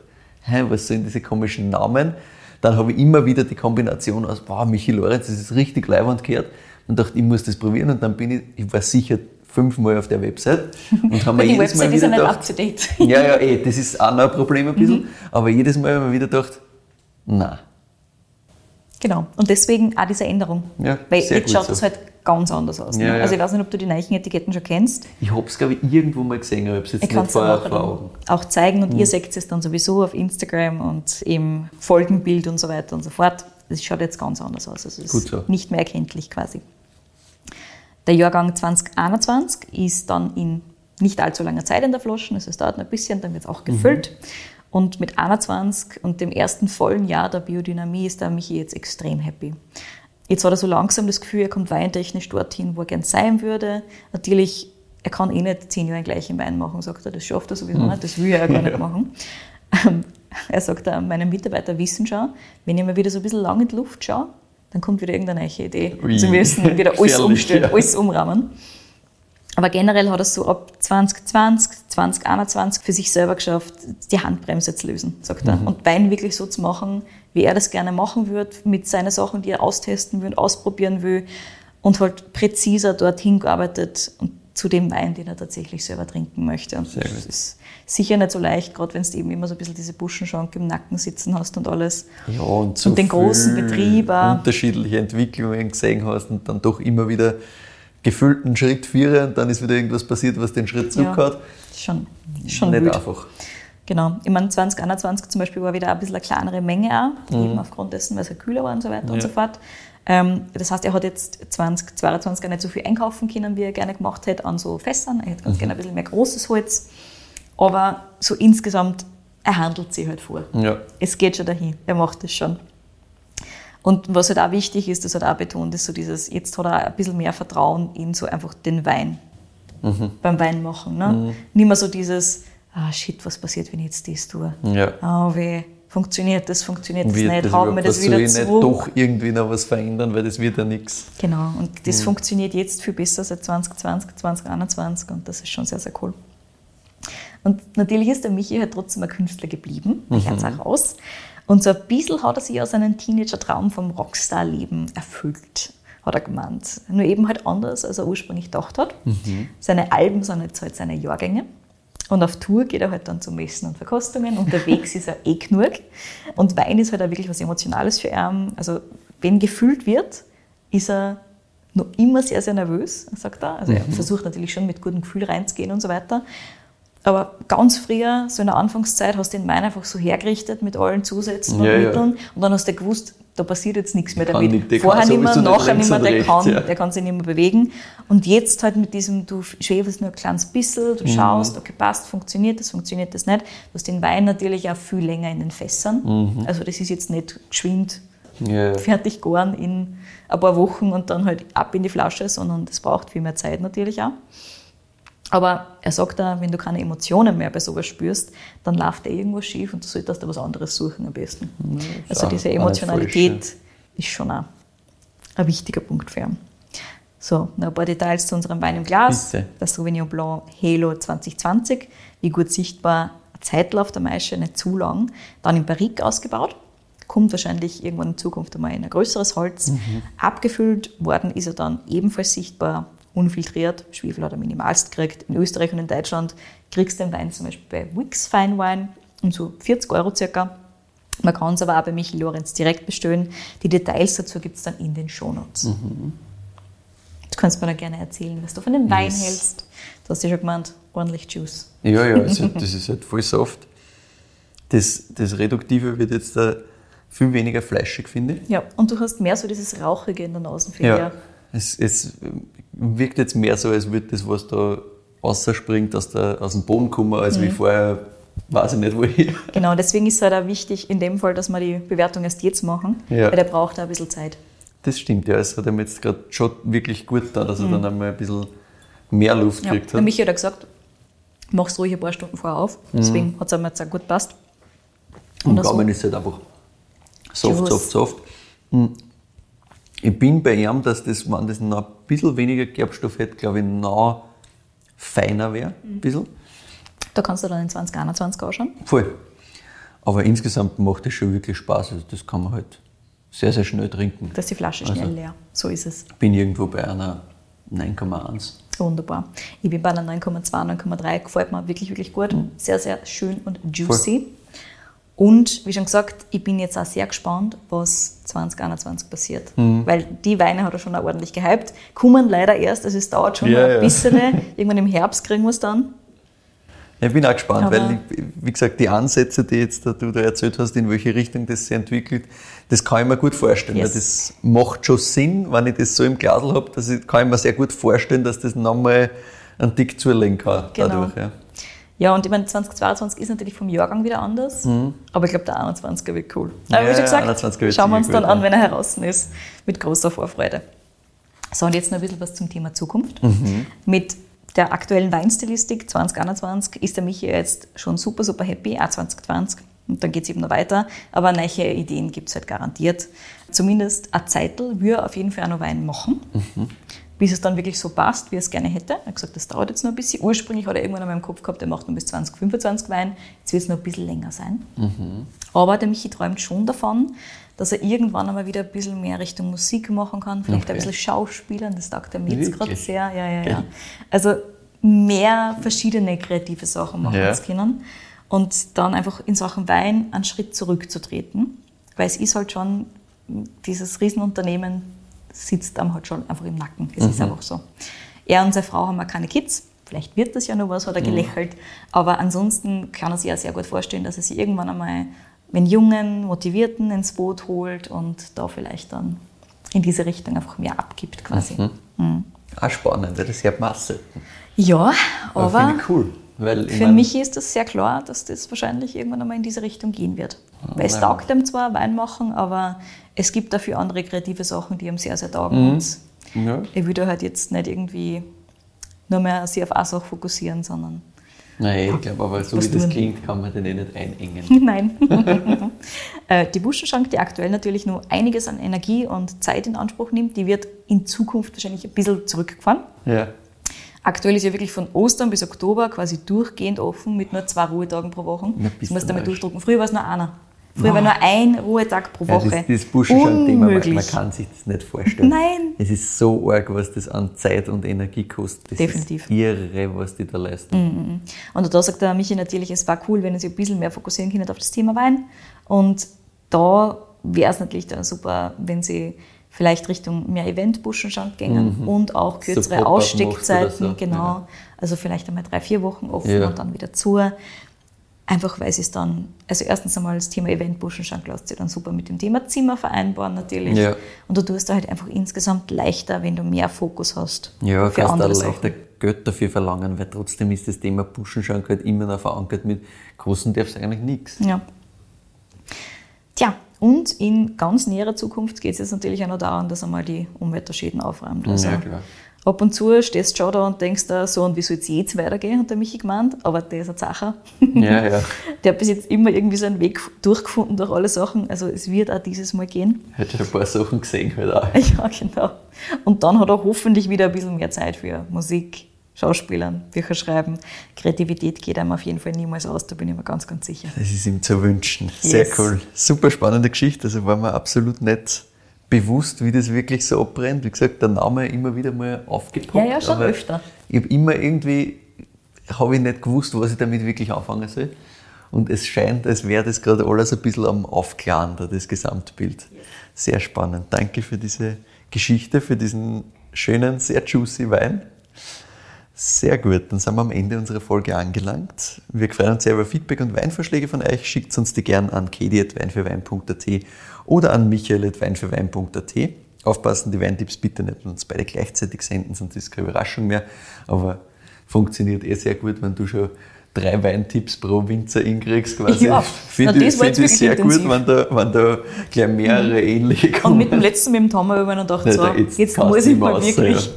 hä, was sind diese komischen Namen? Dann habe ich immer wieder die Kombination aus, wow, Michi Lorenz, das ist richtig leibend gehört und dachte, ich muss das probieren und dann bin ich, ich war sicher fünfmal auf der Website und habe mir jedes Mal Website ist ja wieder nicht gedacht, ja, ja, eh, das ist auch noch ein Problem ein Mhm. bisschen, aber jedes Mal habe ich mir wieder gedacht, na, Genau. Und deswegen auch diese Änderung. Ja, Weil jetzt schaut so. es halt ganz anders aus. Ne? Ja, ja. Also ich weiß nicht, ob du die neuen Etiketten schon kennst. ich habe es glaube ich irgendwo mal gesehen, aber ich habe es Ich jetzt kann nicht es vor, Augen. auch zeigen und ihr seht es dann sowieso auf Instagram und im Folgenbild und so weiter und so fort. Das schaut jetzt ganz anders aus. Also es Gut ist so. nicht mehr erkenntlich quasi. Der Jahrgang 2021 ist dann in nicht allzu langer Zeit in der Flaschen, also es dauert noch ein bisschen, dann wird es auch gefüllt. Und mit 21 und dem ersten vollen Jahr der Biodynamie ist der Michi jetzt extrem happy. Jetzt hat er so langsam das Gefühl, er kommt weintechnisch dorthin, wo er gern sein würde. Natürlich, er kann eh nicht zehn Jahre gleich im Wein machen, sagt er, das schafft er sowieso nicht, das will er ja gar nicht machen. Ähm, Er sagt, äh, meine Mitarbeiter wissen schon, wenn ich mal wieder so ein bisschen lang in die Luft schaue, dann kommt wieder irgendeine neue Idee. Ui. Sie müssen wieder alles umstellen, ja. alles umrahmen. Aber generell hat er es so ab 2020, 2021 für sich selber geschafft, die Handbremse zu lösen, sagt er. Und Wein wirklich so zu machen, wie er das gerne machen würde, mit seinen Sachen, die er austesten will, ausprobieren will und halt präziser dorthin gearbeitet und zu dem Wein, den er tatsächlich selber trinken möchte. Und Sehr das gut. ist sicher nicht so leicht, gerade wenn du eben immer so ein bisschen diese Buschenschank im Nacken sitzen hast und alles. Ja, und, so Und den großen Betrieb auch. unterschiedliche Entwicklungen gesehen hast und dann doch immer wieder gefühlten Schritt führe und dann ist wieder irgendwas passiert, was den Schritt zurückhat. Schon, schon Nicht wild. einfach. Genau. Ich meine, 2021 zum Beispiel war wieder ein bisschen eine kleinere Menge auch, eben aufgrund dessen, weil es ja kühler war und so weiter und Ja. so fort. Ähm, das heißt, er hat jetzt 2022 gar nicht so viel einkaufen können, wie er gerne gemacht hätte an so Fässern. Er hätte ganz gerne ein bisschen mehr großes Holz. Aber so insgesamt, er handelt sich halt vor. Ja. Es geht schon dahin. Er macht das schon. Und was halt auch wichtig ist, das hat er auch betont, ist so dieses, jetzt hat er ein bisschen mehr Vertrauen in so einfach den Wein. Beim Weinmachen. Ne? Nicht mehr so dieses, ah shit, was passiert, wenn ich jetzt das tue? Ja. Oh weh, funktioniert das, funktioniert das Wird nicht, hauen wir das wieder zurück. nicht doch irgendwie noch was verändern, weil das wird ja nichts. Genau, und das Mhm. funktioniert jetzt viel besser seit 2020, 2021 und das ist schon sehr, sehr cool. Und natürlich ist der Michi halt trotzdem ein Künstler geblieben, ich Mhm. es auch raus. Und so ein bisschen hat er sich aus seinem Teenager-Traum vom Rockstar-Leben erfüllt, hat er gemeint. Nur eben halt anders, als er ursprünglich gedacht hat. Mhm. Seine Alben sind jetzt halt seine Jahrgänge. Und auf Tour geht er halt dann zu Messen und Verkostungen. Unterwegs ist er eh genug. Und Wein ist halt auch wirklich was Emotionales für ihn. Also, wenn gefüllt wird, ist er noch immer sehr, sehr nervös, sagt er. Also, er versucht natürlich schon mit gutem Gefühl reinzugehen und so weiter. Aber ganz früher, so in der Anfangszeit, hast du den Wein einfach so hergerichtet mit allen Zusätzen und Ja, ja. Mitteln. Und dann hast du gewusst, da passiert jetzt nichts mehr damit. nicht, Vorher nicht mehr, nachher nicht mehr, der rechts, kann, ja. der kann sich nicht mehr bewegen. Und jetzt halt mit diesem, du schwebst nur ein kleines bisschen, Mhm. du schaust, okay, passt, funktioniert das, funktioniert das nicht. Du hast den Wein natürlich auch viel länger in den Fässern. Mhm. Also das ist jetzt nicht geschwind Ja. fertig geworden in ein paar Wochen und dann halt ab in die Flasche, sondern das braucht viel mehr Zeit natürlich auch. Aber er sagt da, wenn du keine Emotionen mehr bei sowas spürst, dann läuft da irgendwas schief und du solltest da was anderes suchen am besten. also auch- diese Emotionalität falsch, ist schon auch ein wichtiger Punkt für ihn. So, noch ein paar Details zu unserem Wein im Glas. Bitte. Das Sauvignon Blanc Halo 2020, wie gut sichtbar, Zeitlauf der Maische, nicht zu lang. Dann in Barrique ausgebaut, kommt wahrscheinlich irgendwann in Zukunft einmal in ein größeres Holz. Abgefüllt worden ist er dann ebenfalls sichtbar unfiltriert. Schwefel hat er minimalst gekriegt. In Österreich und in Deutschland kriegst du den Wein zum Beispiel bei Wix Fine Wine um so 40 Euro circa. Man kann es aber auch bei Michael Lorenz direkt bestellen. Die Details dazu gibt es dann in den Shownotes. Mhm. Du kannst mir da gerne erzählen, was du von dem Wein Yes. hältst. Du hast ja schon gemeint, ordentlich Juice. Ja, ja, also das ist halt voll soft. Das, das Reduktive wird jetzt da viel weniger fleischig, finde ich. Ja, und du hast mehr so dieses Rauchige in der Nase, finde ich. Ja. Es, es wirkt jetzt mehr so, als würde das, was da rausspringt, aus, der, aus dem Boden kommen, als Mhm. wie vorher, weiß ich nicht woher. Genau, deswegen ist es halt auch wichtig, in dem Fall, dass wir die Bewertung erst jetzt machen, Ja. weil der braucht auch ein bisschen Zeit. Das stimmt, ja. Es hat ihm jetzt gerade schon wirklich gut da, dass er dann einmal ein bisschen mehr Luft Mhm. Ja. gekriegt Der hat. Michi hat ja gesagt, mach's ruhig ein paar Stunden vorher auf. Deswegen hat es einmal jetzt auch gut passt. Und Gaumen ist halt einfach soft, soft, soft. Hm. Ich bin bei ihm, dass das, wenn das noch ein bisschen weniger Gerbstoff hätte, glaube ich, noch feiner wäre. Mhm. Bisschen. Da kannst du dann in 2021 anschauen. Voll. Aber insgesamt macht das schon wirklich Spaß. Also das kann man halt sehr, sehr schnell trinken. Da ist die Flasche Also- schnell leer. So ist es. bin irgendwo bei einer 9,1. Wunderbar. Ich bin bei einer 9,2, 9,3. Gefällt mir wirklich, wirklich gut. Sehr, sehr schön und juicy. Und wie schon gesagt, ich bin jetzt auch sehr gespannt, was 2021 passiert. Weil die Weine hat er schon auch ordentlich gehypt. Kommen leider erst, also es dauert schon Ja, ein ja. bisschen. Irgendwann im Herbst kriegen wir es dann. Ich bin auch gespannt, Aber- weil, wie gesagt, die Ansätze, die jetzt da du da erzählt hast, in welche Richtung das sich entwickelt, das kann ich mir gut vorstellen. Yes. Das macht schon Sinn, wenn ich das so im Glasl habe, dass ich, kann ich mir sehr gut vorstellen, dass das nochmal einen Dick zulegen kann Genau. dadurch. Ja. Ja, und ich meine, 2022 ist natürlich vom Jahrgang wieder anders. Aber ich glaube, der 21er wird cool. Aber Mhm. Ja, wie schon gesagt, 21er wird schauen wir uns dann an, wenn er heraus ist, mit großer Vorfreude. So, und jetzt noch ein bisschen was zum Thema Zukunft. Mhm. Mit der aktuellen Weinstilistik 2021 ist der Michi jetzt schon super, super happy, auch 2020. Und dann geht es eben noch weiter. Aber neue Ideen gibt es halt garantiert. Zumindest ein Zeitl würde auf jeden Fall auch noch Wein machen. Mhm. Bis es dann wirklich so passt, wie er es gerne hätte. Er hat gesagt, das dauert jetzt noch ein bisschen. Ursprünglich hat er irgendwann in meinem Kopf gehabt, er macht noch bis 2025 Wein. Jetzt wird es noch ein bisschen länger sein. Aber der Michi träumt schon davon, dass er irgendwann einmal wieder ein bisschen mehr Richtung Musik machen kann, vielleicht ein Okay. bisschen Schauspielern, das taugt er mir jetzt gerade sehr. Ja, ja, ja. Also mehr verschiedene kreative Sachen machen Ja. zu können und dann einfach in Sachen Wein einen Schritt zurückzutreten, weil es ist halt schon, dieses Riesenunternehmen sitzt einem halt schon einfach im Nacken. Es ist einfach so. Er und seine Frau haben auch keine Kids. Vielleicht wird das ja noch was, hat er gelächelt. Aber ansonsten kann er sich ja sehr gut vorstellen, dass er sich irgendwann einmal einen jungen, motivierten ins Boot holt und da vielleicht dann in diese Richtung einfach mehr abgibt quasi. Auch spannend, weil das hört man auch selten. Ja, Aber aber ich cool. Weil ich für mich ist das sehr klar, dass das wahrscheinlich irgendwann einmal in diese Richtung gehen wird. Weil es taugt ihm zwar Wein machen, aber es gibt dafür andere kreative Sachen, die ihm sehr, sehr taugen. Und Ja. ich würde halt jetzt nicht irgendwie nur mehr sich auf eine Sache fokussieren, sondern Nein, ich glaube aber, so wie das klingt, kann man den eh nicht einengen. Nein. Äh, die Buschenschank, die aktuell natürlich nur einiges an Energie und Zeit in Anspruch nimmt, die wird in Zukunft wahrscheinlich ein bisschen zurückgefahren. Ja. Aktuell ist ja wirklich von Ostern bis Oktober quasi durchgehend offen mit nur zwei Ruhetagen pro Woche. Na, Das musst du du damit durchdrucken. Früher war es nur einer. Früher war nur ein Ruhetag pro Ja, Woche. das, das Buschenschank-Thema, man, man kann sich das nicht vorstellen. Nein. Es ist so arg, was das an Zeit und Energie kostet. Das Definitiv. ist irre, was die da leisten. Und da sagt der Michi natürlich, es war cool, wenn sich ein bisschen mehr fokussieren könnte auf das Thema Wein. Und da wäre es natürlich dann super, wenn sie vielleicht Richtung mehr Event-Buschenschank gingen und auch kürzere Aussteckzeiten, so, genau. ja. Also vielleicht einmal drei, vier Wochen offen Ja. und dann wieder zu. Einfach weil sie es dann, also erstens einmal das Thema Event-Buschenschank lässt sich dann super mit dem Thema Zimmer vereinbaren natürlich. Ja. Und du tust da halt einfach insgesamt leichter, wenn du mehr Fokus hast Ja, für kannst andere da Sachen. leichter Geld dafür verlangen, weil trotzdem ist das Thema Buschenschank halt immer noch verankert mit Großen darf es eigentlich nichts. Ja. Tja, und in ganz näherer Zukunft geht es jetzt natürlich auch noch daran, dass einmal die Umweltschäden aufräumt. Also Ja, klar. Ab und zu stehst du schon da und denkst da, so und wie soll es jetzt weitergehen, hat der Michi gemeint, aber der ist ein Zacher. Ja, ja. Der hat bis jetzt immer irgendwie so einen Weg durchgefunden durch alle Sachen. Also es wird auch dieses Mal gehen. Hat schon ein paar Sachen gesehen halt auch. Ja, genau. Und dann hat er hoffentlich wieder ein bisschen mehr Zeit für Musik, Schauspielern, Bücher schreiben. Kreativität geht einem auf jeden Fall niemals aus, da bin ich mir ganz, ganz sicher. Das ist ihm zu wünschen. Sehr Yes. cool. Super spannende Geschichte. Also war mir absolut nicht bewusst, wie das wirklich so abbrennt. Wie gesagt, der Name immer wieder mal aufgepoppt. Ja, ja, schon öfter. Ich habe immer irgendwie, habe ich nicht gewusst, was ich damit wirklich anfangen soll. Und es scheint, als wäre das gerade alles ein bisschen am Aufklaren, da, das Gesamtbild. Sehr spannend. Danke für diese Geschichte, für diesen schönen, sehr juicy Wein. Sehr gut, dann sind wir am Ende unserer Folge angelangt. Wir freuen uns sehr über Feedback und Weinvorschläge von euch. Schickt uns die gern an kedi.weinfürwein.at oder an michael.weinfürwein.at. Aufpassen, die Weintipps bitte nicht uns beide gleichzeitig senden, sonst ist es keine Überraschung mehr. Aber funktioniert eh sehr gut, wenn du schon drei Weintipps pro Winzer inkriegst. Quasi. Ja, Finde ich, find ich sehr wirklich gut, wenn da, wenn da gleich mehrere ähnliche kommen. Und mit dem letzten, mit dem Tom, habe ich mir dann gedacht, Ja, so, jetzt, muss ich mal wirklich.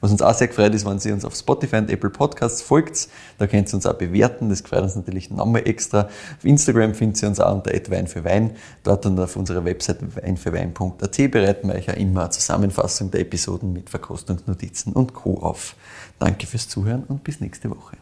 Was uns auch sehr gefreut ist, wenn Sie uns auf Spotify und Apple Podcasts folgt. Da könnt ihr uns auch bewerten. Das gefreut uns natürlich nochmal extra. Auf Instagram findet ihr uns auch unter Wein für Wein. Dort und auf unserer Website weinfürwein.at bereiten wir euch auch immer eine Zusammenfassung der Episoden mit Verkostungsnotizen und Co. auf. Danke fürs Zuhören und bis nächste Woche.